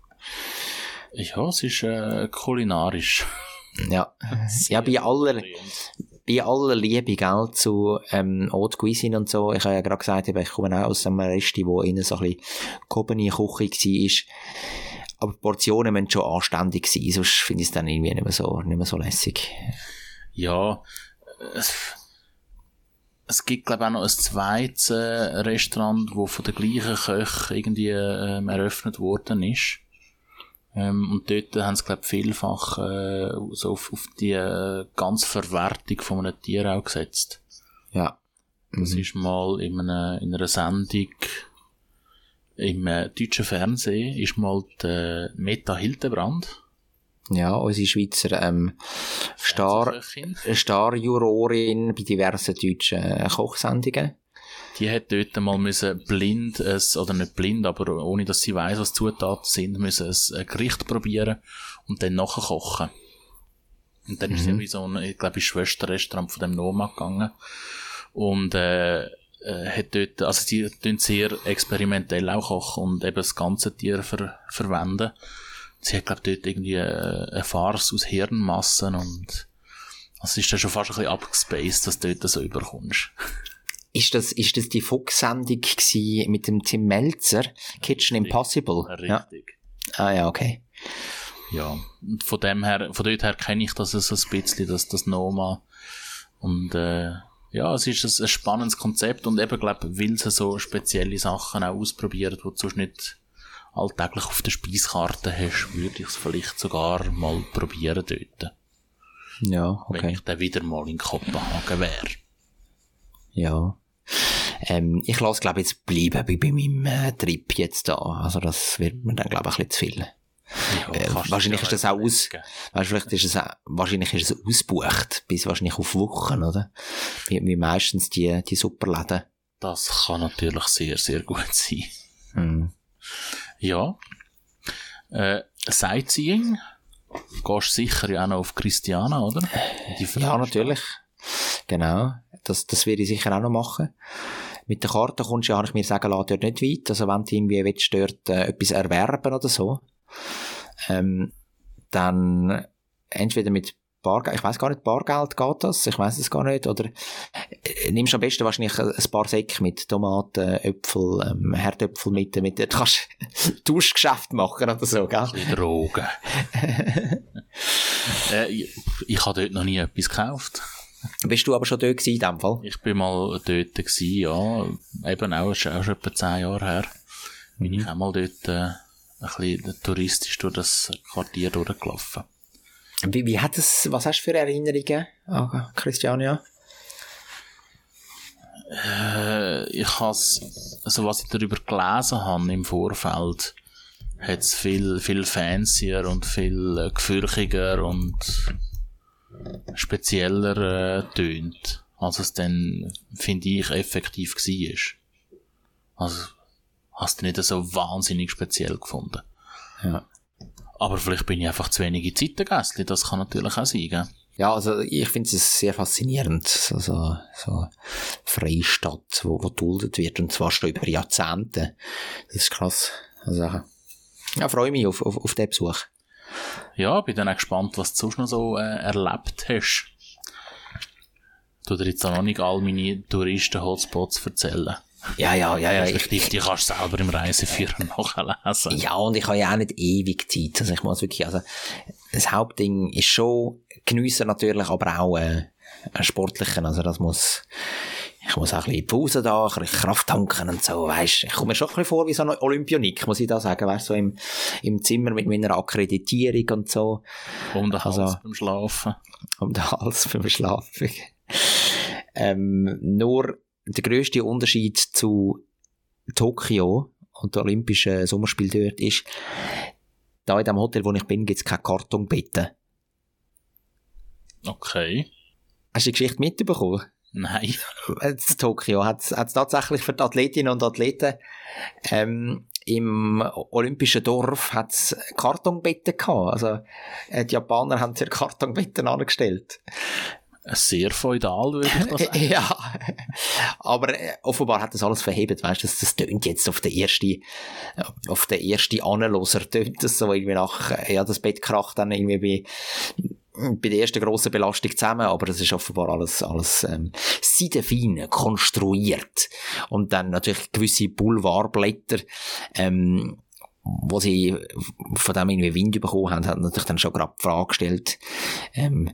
Ja, es ist, äh, kulinarisch. Ja. *laughs* ja, bei aller, bei aller Liebe, gell, zu, ähm, Haute Cuisine und so. Ich habe ja gerade gesagt, ich komme auch aus einem Resti, wo innen so ein bisschen gehobene Küche war. Aber die Portionen müssen schon anständig sein, sonst finde ich es dann irgendwie nicht mehr so, nicht mehr so lässig. Ja, es, es gibt, glaube ich, auch noch ein zweites äh, Restaurant, wo von der gleichen Köch irgendwie ähm, eröffnet worden ist. Ähm, und dort haben sie, glaube ich, vielfach äh, so auf, auf die äh, ganze Verwertung von einem Tier auch gesetzt. Ja. Das mhm. ist mal in einer, in einer Sendung im äh, deutschen Fernsehen ist mal die Meta Hildebrand. Ja, unsere Schweizer ähm, Star, Star-Jurorin bei diversen deutschen äh, Kochsendungen. Die hat dort mal müssen blind, ein, oder nicht blind, aber ohne dass sie weiß, was Zutaten sind, müssen ein Gericht probieren und dann nachher kochen. Und dann mhm. ist sie wie so ein, ich glaube, Schwesterrestaurant von dem Noma gegangen. Und, äh, äh, hat dort, also sie tun sehr experimentell auch kochen und eben das ganze Tier ver verwenden. Sie hat, glaube dort irgendwie äh, eine Farce aus Hirnmassen und, also ist dann schon fast ein bisschen abgespaced, dass du dort so überkommst. Ist das, ist das die Fuchs-Sendung gewesen mit dem Tim Melzer? Kitchen Richtig. Impossible? Ja. Richtig. Ah ja, okay. Ja. Und von dem her, von dort her kenne ich das so ein bisschen, das, das Noma. Und, äh, ja, es ist ein, ein spannendes Konzept und eben, glaub, weil sie so spezielle Sachen auch ausprobieren, die du sonst nicht alltäglich auf der Speiskarte hast, würde ich es vielleicht sogar mal probieren dort. Ja, Wenn okay. ich dann wieder mal in Kopenhagen wäre. Ja. Ähm, ich lasse, glaube ich, jetzt bleiben bei, bei meinem äh, Trip jetzt da. Also das wird mir dann, glaube ich, ein bisschen zu viel. Ja, Äh, wahrscheinlich ist das auch aus, weißt, vielleicht ist es, auch- wahrscheinlich ist es ausgebucht, bis wahrscheinlich auf Wochen, oder? Wie, wie meistens die, die Superläden. Das kann natürlich sehr, sehr gut sein. Hm. Ja. Äh, Sightseeing. Gehst sicher ja auch noch auf Christiana, oder? Ja, natürlich. Genau. Das, das werde ich sicher auch noch machen. Mit der Karte kommst du ja, habe ich mir sagen lassen, dort nicht weit. Also wenn du irgendwie willst, dort äh, etwas erwerben oder so, ähm, dann entweder mit Bargeld, ich weiß gar nicht, Bargeld geht das, ich weiß es gar nicht, oder äh, nimmst am besten wahrscheinlich ein ein paar Säcke mit Tomaten, Äpfel, ähm, Herdöpfel mit, mit, du kannst *laughs* Tauschgeschäft machen oder so, gell? Drogen. *laughs* äh, ich, ich habe dort noch nie etwas gekauft. Bist du aber schon dort gewesen, in dem Fall? Ich bin mal dort gewesen, ja. Eben auch, ist auch schon etwa zehn Jahre her. Bin Mhm. ich auch mal dort, äh, ein bisschen touristisch durch das Quartier durchgelaufen. Wie, wie hat es, was hast du für Erinnerungen an Christiania? Äh, ich has, also was ich darüber gelesen habe im Vorfeld, hat es viel, viel fancier und viel äh, gefürchiger und spezieller äh, tönt, als es dann, finde ich, effektiv war. Also, hast du nicht so wahnsinnig speziell gefunden. Ja. Aber vielleicht bin ich einfach zu wenig in Zeitengässli, das kann natürlich auch sein, gell? Ja, also ich finde es sehr faszinierend, so, so, so Freistadt, wo, wo duldet wird, und zwar schon über Jahrzehnte. Das ist krass. Also, ja, freue mich auf, auf, auf den Besuch. Ja, bin dann auch gespannt, was du sonst noch so äh, erlebt hast. Du dir jetzt auch noch nicht all meine Touristen-Hotspots erzählen. Ja, ja, ja, ja. Ich, Respektive, die kannst du selber im Reiseführer *laughs* nachlesen. ja, und ich habe ja auch nicht ewig Zeit. Also ich muss wirklich, also das Hauptding ist schon geniessen natürlich, aber auch äh, einen sportlichen. Also das muss, ich muss auch ein bisschen Pause da, ein bisschen Kraft tanken und so, weißt Ich komme mir schon ein bisschen vor wie so ein Olympionik, muss ich da sagen, weißt so im, im Zimmer mit meiner Akkreditierung und so. Um den Hals Also- beim Schlafen. um den Hals beim Schlafen. ähm, nur der grösste Unterschied zu Tokio und den Olympischen Sommerspielen dort ist, da in dem Hotel, wo ich bin, gibt's keine Kartonbetten. Okay. Hast du die Geschichte mitbekommen? Nein. In Tokio hat es tatsächlich für die Athletinnen und Athleten ähm, im olympischen Dorf hat's Kartonbetten gehabt. Also äh, die Japaner haben sich Kartonbetten angestellt. Sehr feudal, würde ich das *laughs* sagen. Ja, aber äh, offenbar hat das alles verhebt, weißt du, das, das tönt jetzt auf der erste, auf der erste Anloser tönt das so irgendwie nach, äh, ja, das Bett kracht dann irgendwie bei, bei der ersten grossen Belastung zusammen, aber das ist offenbar alles, alles, ähm, seidefein konstruiert. Und dann natürlich gewisse Boulevardblätter, ähm, wo sie von dem irgendwie Wind bekommen haben, hat natürlich dann schon gerade die Frage gestellt, ähm,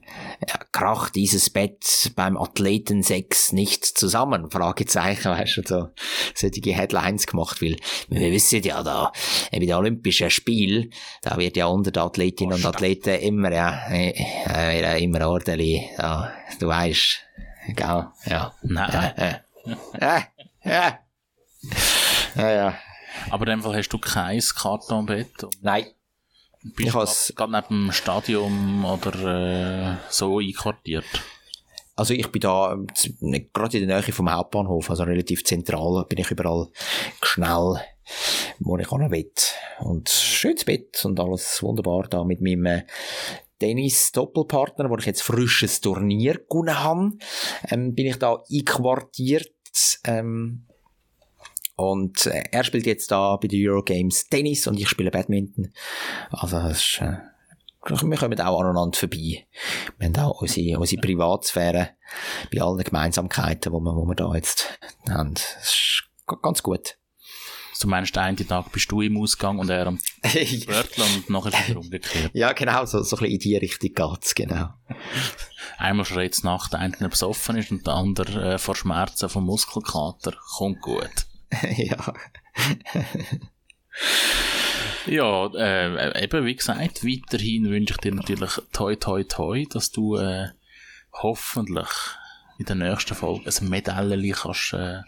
kracht dieses Bett beim Athleten 6 nicht zusammen? Fragezeichen, weißt du, so solche Headlines gemacht, weil wir wissen ja da, äh, bei den Olympischen Spielen, da wird ja unter den Athletinnen und Athleten immer, ja, äh, äh, immer ordentlich, ja, du weißt, gell, ja. Nein. Äh, äh, äh. Ja, ja. Aber in dem Fall hast du kein Kartonbett. Nein. Bist Ich has- gerade neben dem Stadion oder äh, so einquartiert. Also ich bin da ähm, nicht gerade in der Nähe vom Hauptbahnhof, also relativ zentral, bin ich überall schnell, wo ich auch will. Und schönes Bett und alles wunderbar da mit meinem äh, Tennis-Doppelpartner, wo ich jetzt frisches Turnier gewonnen habe, ähm, bin ich da einquartiert. Ähm, und äh, er spielt jetzt da bei den Eurogames Tennis und ich spiele Badminton. Also das ist äh, wir kommen auch aneinander vorbei. Wir haben auch unsere, unsere Privatsphäre bei allen Gemeinsamkeiten, die wir, wo wir da jetzt haben. Das ist ganz gut. Du meinst, den einen Tag bist du im Ausgang und er am *laughs* Wörtler und nachher wieder umgekehrt. ja, genau, so, so ein bisschen in die Richtung geht's, genau. Einmal schreit es nach, der eine besoffen ist und der andere äh, vor Schmerzen vom Muskelkater. Kommt gut. *laughs* ja. Ja, äh, eben wie gesagt, weiterhin wünsche ich dir natürlich toi toi toi, dass du äh, hoffentlich in der nächsten Folge ein Medaille kannst äh,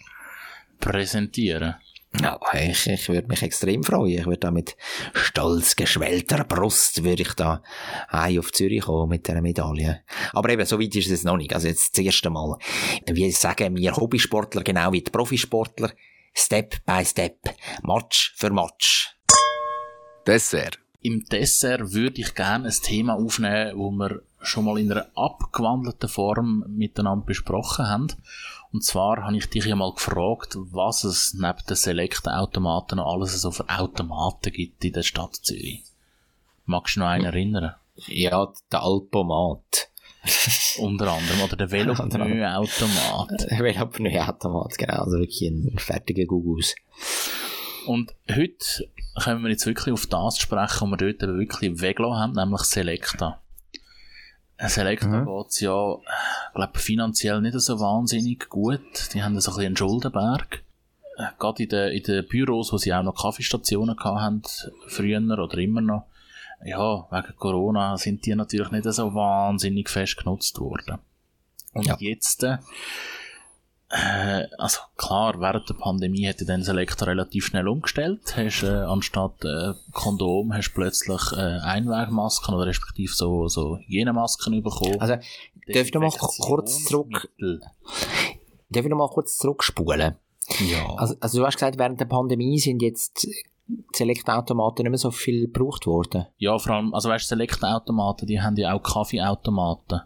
präsentieren. Ja, ich, ich würde mich extrem freuen. Ich würde da mit stolz geschwellter Brust würde ich da heim auf Zürich kommen mit dieser Medaille. Aber eben, so weit ist es noch nicht. Also jetzt das erste Mal. Wie sagen wir Hobbysportler genau wie die Profisportler? Step by Step. Match für Match. Dessert. Im Dessert würde ich gerne ein Thema aufnehmen, wo wir schon mal in einer abgewandelten Form miteinander besprochen haben. Und zwar habe ich dich ja mal gefragt, was es neben den Select-Automaten noch alles so für Automaten gibt in der Stadt Zürich. Magst du noch einen erinnern? Ja, der Alpomat. *laughs* Unter anderem. Oder der Velopneu-Automat. Ich will aber nicht Automat, genau. Also wirklich ein fertiger Gugus. Und heute kommen wir jetzt wirklich auf das sprechen, was wir dort wirklich weggelassen haben, nämlich Selecta. Selecta Mhm. geht's ja, glaube finanziell nicht so wahnsinnig gut. Die haben so ein bisschen einen Schuldenberg. Äh, Gerade in den, in den Büros, wo sie auch noch Kaffeestationen gehabt haben, früher oder immer noch, ja, wegen Corona sind die natürlich nicht so wahnsinnig fest genutzt worden. Und Ja. jetzt, äh, also klar, während der Pandemie hätte dann Selecta relativ schnell umgestellt. Hast, äh, anstatt äh, Kondom hast du plötzlich äh, Einwegmasken oder respektive so, so Hygienemasken bekommen. Also, darf ich noch mal kurz zurück, darf ich noch mal kurz zurückspulen? Ja. Also, also du hast gesagt, während der Pandemie sind jetzt Select-Automaten nicht mehr so viel gebraucht worden. Ja, vor allem, also weißt du, Select-Automaten, die haben ja auch Kaffeeautomaten.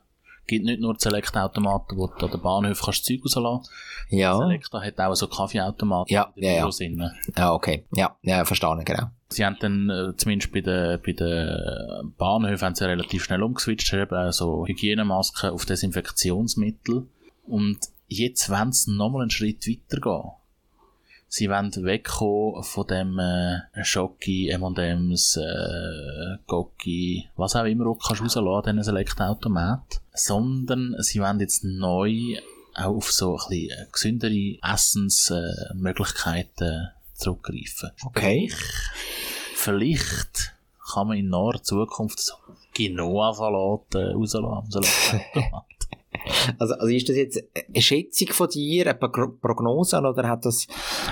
Gibt nicht nur Select-Automaten, wo du an den Bahnhof kannst Zeug rauslassen. Ja. Selecta hat auch so Kaffeeautomaten Ja, in ja, den ja. Büros drin. Ja, okay. Ja, ja, verstanden, genau. Sie haben dann, äh, zumindest bei den, bei den Bahnhöfen, haben sie relativ schnell umgeswitcht, eben so Hygienemasken auf Desinfektionsmittel. Und jetzt wollen sie nochmal einen Schritt weiter gehen. Sie wollen wegkommen von dem äh, Schocki, M&M's, äh, Gocki, was auch immer du kannst rauslassen, diesen Select-Automat. Sondern sie wollen jetzt neu auch auf so ein bisschen gesündere Essensmöglichkeiten zurückgreifen. Okay. Vielleicht kann man in naher Zukunft so Quinoa-Salat äh, rauslassen. am Salatautomat. *laughs* Also, also ist das jetzt eine Schätzung von dir, eine Pro- Prognose, oder hat das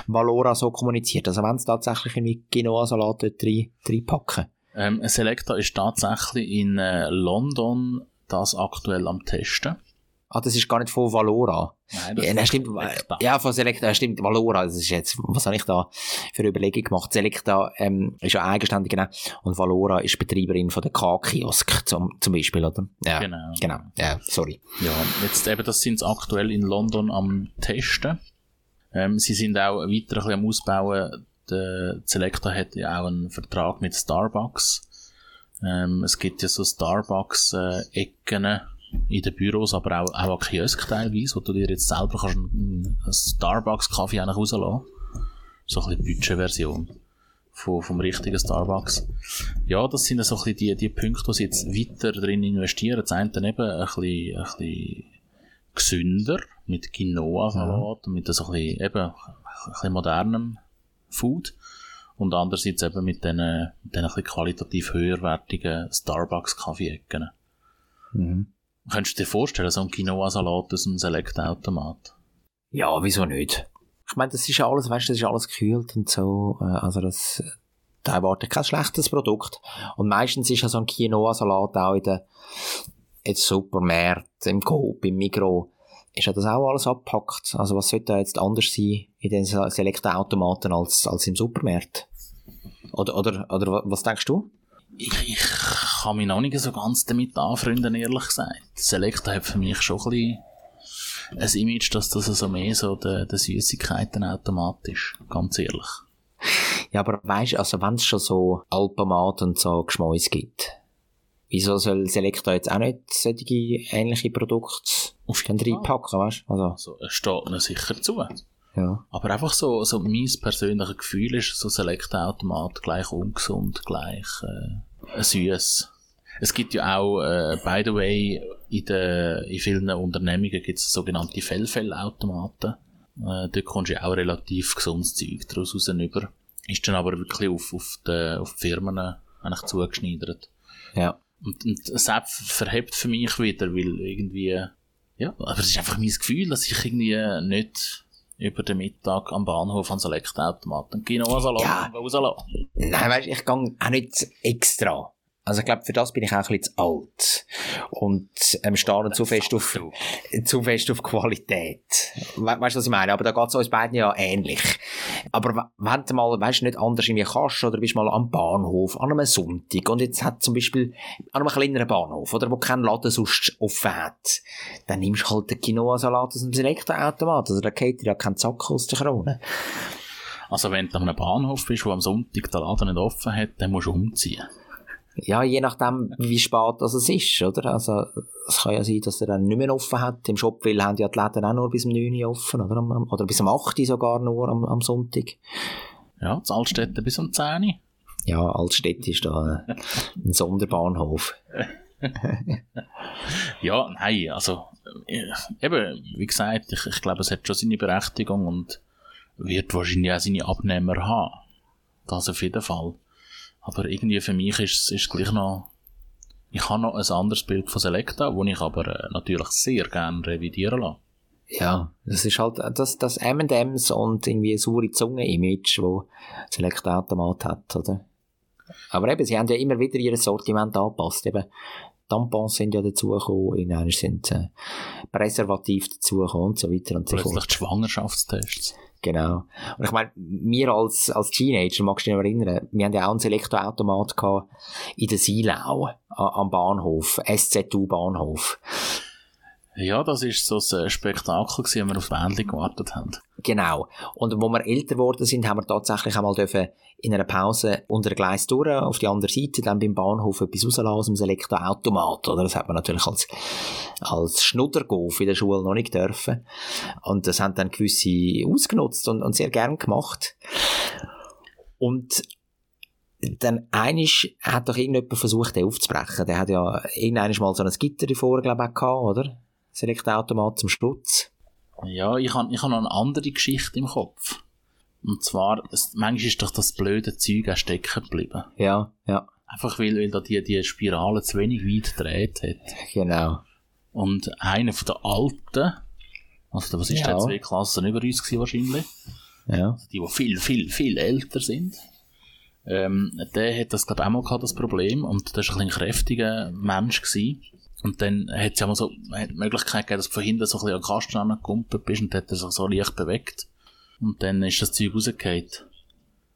Valora so kommuniziert? Also wenn sie tatsächlich irgendwie Quinoa-Salat dort rein, reinpacken? ähm, Selecta ist tatsächlich in äh, London das aktuell am Testen. Ah, das ist gar nicht von Valora. Nein, das Ja, nein, stimmt. Selecta. Ja, von Selecta, stimmt. Valora, das ist jetzt, was habe ich da für eine Überlegung gemacht? Selecta ähm, ist ja eigenständig, genau. Und Valora ist Betreiberin von der K-Kiosk zum, zum Beispiel, oder? Ja, Genau. genau. Ja, sorry. Ja, jetzt eben, das sind sie aktuell in London am Testen. Ähm, sie sind auch weiter ein bisschen am Ausbauen. Der Selecta hat ja auch einen Vertrag mit Starbucks. Ähm, es gibt ja so Starbucks-Ecken in den Büros, aber auch, auch an Kiosk teilweise, wo du dir jetzt selber kannst einen, Starbucks-Kaffee rauslassen. So ein bisschen Budgetversion von, vom richtigen Starbucks. Ja, das sind so ein bisschen die, die Punkte, wo sie jetzt weiter drin investieren. Das eine eben ein bisschen, ein bisschen gesünder, mit Quinoa-Salat und mit so ein bisschen, eben, ein bisschen modernem Food. Und andererseits eben mit diesen, mit diesen ein bisschen qualitativ höherwertigen Starbucks-Kaffee-Ecken. Mhm. Könntest du dir vorstellen, so ein Quinoa-Salat aus einem Select-Automat? Ja, wieso nicht? Ich meine, das ist ja alles, weißt du, das ist alles gekühlt und so. äh, Also das, da erwartet kein schlechtes Produkt. Und meistens ist ja so ein Quinoa-Salat auch in den jetzt Supermärkten, im Coop, im Migros, ist ja das auch alles abgepackt. Also was sollte da jetzt anders sein in den Select-Automaten als, als im Supermarkt? Oder, oder, oder wa- was denkst du? Ich, ich kann mich noch nicht so ganz damit anfreunden, ehrlich gesagt. Selecta hat für mich schon ein bisschen ein Image, dass das also mehr so der, der Süßigkeitenautomat ist. Ganz ehrlich. Ja, aber weißt du, also wenn es schon so Alpamat und so Geschmäus gibt, Wieso soll Selecta jetzt auch nicht solche ähnliche Produkte Auf dann reinpacken, weißt du? Also, Also, es steht mir sicher zu. Ja. Aber einfach so, so mein persönliches Gefühl ist, so Select-Automat gleich ungesund, gleich äh, süß. Es gibt ja auch, äh, by the way, in, den, in vielen Unternehmungen gibt es sogenannte Fellfell-Automaten. Äh, dort kommst du ja auch relativ gesundes Zeug daraus raus über. Ist dann aber wirklich auf, auf, die, auf die Firmen eigentlich zugeschneidert. Ja. Und, und Sepp verhebt für mich wieder, weil irgendwie, ja, aber es ist einfach mein Gefühl, dass ich irgendwie nicht über den Mittag am Bahnhof an Select-Automaten Quinoa-Salat Ja. rauslassen. Nein, weißt, ich gehe auch nicht extra. Also ich glaube, für das bin ich auch ein bisschen zu alt. Und ähm, stehe zu fest auf, zu fest auf Qualität. We weißt du, was ich meine? Aber da geht es uns beiden ja ähnlich. Aber wenn du mal, weißt du, nicht anders irgendwie kannst, oder bist mal am Bahnhof, an einem Sonntag, und jetzt hat zum Beispiel an einem kleineren Bahnhof, oder wo kein Laden sonst offen hat, dann nimmst du halt den Quinoa-Salat aus dem Elektroautomat. Also da geht dir ja kein Zack aus der Krone. Also wenn du an einem Bahnhof bist, wo am Sonntag der Laden nicht offen hat, dann musst du umziehen. Ja, je nachdem, wie spät das es ist, oder? Also, es kann ja sein, dass er dann nicht mehr offen hat. Im Shop will haben ja die Läden auch nur bis um 9 Uhr offen, oder? Oder bis um 8 Uhr sogar nur am, am Sonntag. Ja, das Altstädte bis um 10 Uhr. Ja, Altstädt ist da äh, ein Sonderbahnhof. *laughs* Ja, nein, also, äh, eben, wie gesagt, ich, ich glaube, es hat schon seine Berechtigung und wird wahrscheinlich auch seine Abnehmer haben. Das auf jeden Fall. Aber irgendwie für mich ist es gleich noch, ich habe noch ein anderes Bild von Selecta, das ich aber äh, natürlich sehr gerne revidieren lasse. Ja, das ist halt das, das M&M's und irgendwie saure Zunge-Image, wo Select Automat hat, oder? Aber eben, sie haben ja immer wieder ihr Sortiment angepasst. Eben, Tampons sind ja dazugekommen, in einer sind äh, Präservativ dazugekommen und so weiter und so fort. Plötzlich Schwangerschaftstests. Genau. Und ich meine, wir als, als Teenager, magst du dich noch erinnern, wir haben ja auch einen Elektroautomat gehabt in der Siilau, a- am Bahnhof, SZU-Bahnhof. Ja, das ist so ein äh, Spektakel gewesen, wir auf Bändchen gewartet haben. Genau. Und wo wir älter geworden sind, haben wir tatsächlich einmal dürfen in einer Pause unter ein Gleis durch, auf die andere Seite, dann beim Bahnhof etwas rauslassen aus dem Elektroautomat, oder? Das hat man natürlich als, als Schnuddergolf in der Schule noch nicht dürfen. Und das haben dann gewisse ausgenutzt und, und sehr gern gemacht. Und dann einisch hat doch irgendjemand versucht, den aufzubrechen. Der hat ja irgendeinisch mal so ein Gitter davor, glaube ich, gehabt, oder? Das Elektroautomat zum Schutz. Ja, ich habe ich hab noch eine andere Geschichte im Kopf. Und zwar, es, manchmal ist doch das blöde Zeug auch stecken geblieben. Ja, ja, Einfach weil, weil da die, die Spirale zu wenig weit gedreht hat. genau. Und einer von den Alten, also was ist Ja. der zwei Klassen über uns gewesen wahrscheinlich, Ja. die, die viel, viel, viel älter sind, ähm, der hat das, glaube ich, auch mal gehabt, das Problem. Und das war ein, ein kräftiger Mensch. Gewesen. Und dann hat es ja mal so hat die Möglichkeit gegeben, dass du von hinten so ein bisschen an den Kasten angekumpelt bist und hat er sich so leicht bewegt. Und dann ist das Zeug rausgefallen.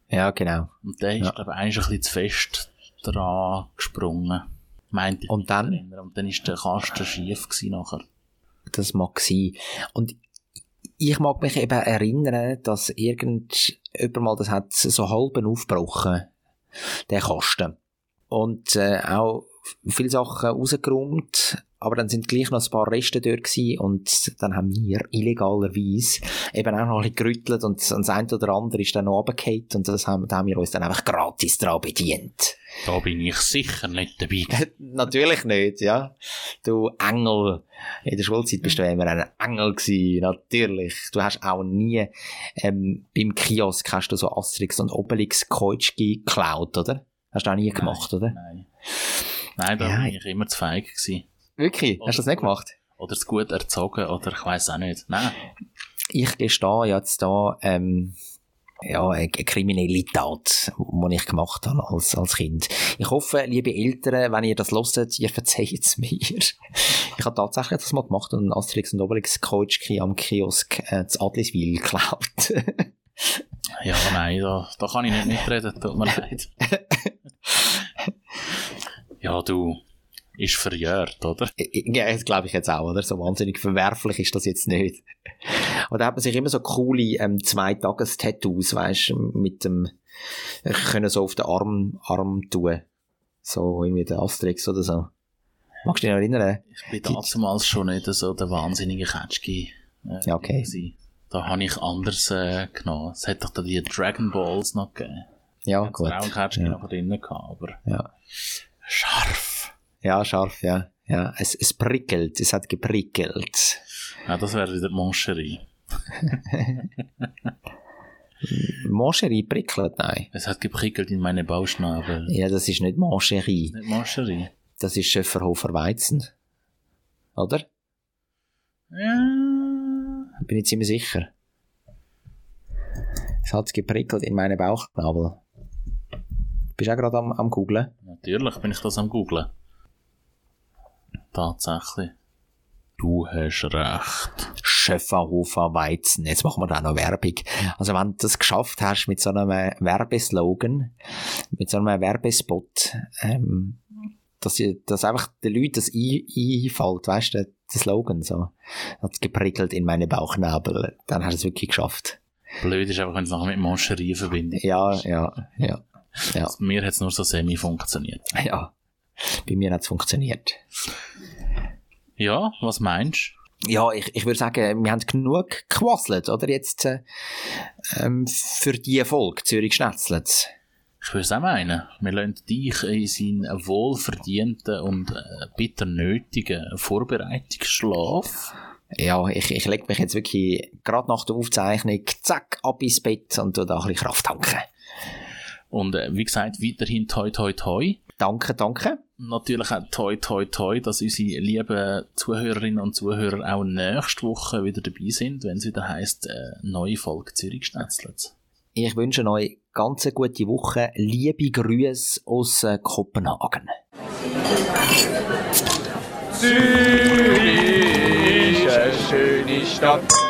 Ja, genau. Und der ist, Ja. glaube ich, eigentlich ein bisschen zu fest dran gesprungen. Meinte ich. Und dann? Und dann ist der Kasten schief gewesen nachher. Das mag sein. Und ich mag mich eben erinnern, dass irgendjemand mal das hat so halben aufgebrochen, der Kasten. Und äh, auch viele Sachen rausgeräumt, aber dann sind gleich noch ein paar Reste dort gewesen und dann haben wir illegalerweise eben auch noch ein bisschen gerüttelt und das eine oder andere ist dann noch runtergefallen und das haben, da haben wir uns dann einfach gratis dran bedient. Da bin ich sicher nicht dabei. *laughs* Natürlich nicht, ja. Du Engel. In der Schulzeit bist du immer ein Engel gewesen, natürlich. Du hast auch nie, ähm, beim Kiosk hast du so Asterix und Obelix Keutschki geklaut, oder? Hast du auch nie gemacht, oder? Nein. Nein, da bin ich immer zu feig gewesen. Wirklich? Hast du das nicht gemacht? Oder zu gut erzogen, oder ich weiß auch nicht. Nein. Ich gestehe jetzt da, ähm, ja, eine kriminelle Tat, die ich gemacht habe als, als Kind. Ich hoffe, liebe Eltern, wenn ihr das hört, ihr verzeiht es mir. Ich habe tatsächlich das mal gemacht und Asterix und Obelix Coachki am Kiosk äh, zu Adliswil geklaut. Ja, nein, da, da kann ich nicht mitreden, tut mir *laughs* leid. *laughs* ja, du, ist verjährt, oder? ja, das glaube ich jetzt auch, oder? So wahnsinnig verwerflich ist das jetzt nicht. Und da hat man sich immer so coole ähm, Zwei-Tages-Tattoos, weißt du, mit dem, können so auf den Arm, Arm tun. So irgendwie der Asterix oder so. Magst du dich noch erinnern? Ich bin damals schon nicht so der wahnsinnige Ketschki. Äh, Ja, okay. gewesen. Da habe ich anders äh, genommen. Es hat doch da die Dragon Balls noch gegeben. Ja, gut. auch einen Ketschki Ja. noch drinnen gehabt, aber Ja. Scharf. Ja, scharf, ja. Ja, es, es prickelt, es hat geprickelt. Ja, das wäre wieder Moncherie. *laughs* Moncherie prickelt, nein. Es hat geprickelt in meine Bauschnabel. Ja, das ist nicht Moncherie. Nicht Moncherie. Das ist Schöfferhofer Weizen. Oder? Ja. Bin ich ziemlich sicher. Es hat geprickelt in meine Bauchnabel. Bist du auch gerade am, am googlen? Natürlich bin ich das am googlen. Tatsächlich. Du hast recht. Schöfferhofer Weizen. Jetzt machen wir da noch Werbung. Also wenn du das geschafft hast mit so einem Werbeslogan, mit so einem Werbespot, ähm, dass, dass einfach den Leuten das ein- einfällt, weißt du, der, Slogan so, hat geprickelt in meine Bauchnabel, dann hast du es wirklich geschafft. Blöd ist einfach, wenn es nachher mit Moncherie verbindet. Ja, ja, ja, ja, Bei mir hat es nur so semi funktioniert. ja. Bei mir hat es funktioniert. Ja, was meinst Ja, ich, ich würde sagen, wir haben genug gequasselt, oder? Jetzt äh, ähm, für die Folge Zürich schnetzelt. du? Ich würde es auch meinen. Wir lassen dich in seinen wohlverdienten und äh, bitter nötigen Vorbereitungsschlaf. Ja, ich, ich lege mich jetzt wirklich gerade nach der Aufzeichnung zack ab ins Bett und tu da ein bisschen Kraft tanken. Und äh, wie gesagt, weiterhin toi toi toi. Danke, danke. Natürlich auch toi toi toi, dass unsere lieben Zuhörerinnen und Zuhörer auch nächste Woche wieder dabei sind, wenn es wieder heisst, äh, neue Folge Zürich Schnetzlitz. Ich wünsche euch ganz eine gute Woche. Liebe Grüße aus äh, Kopenhagen. Zürich ist eine schöne Stadt.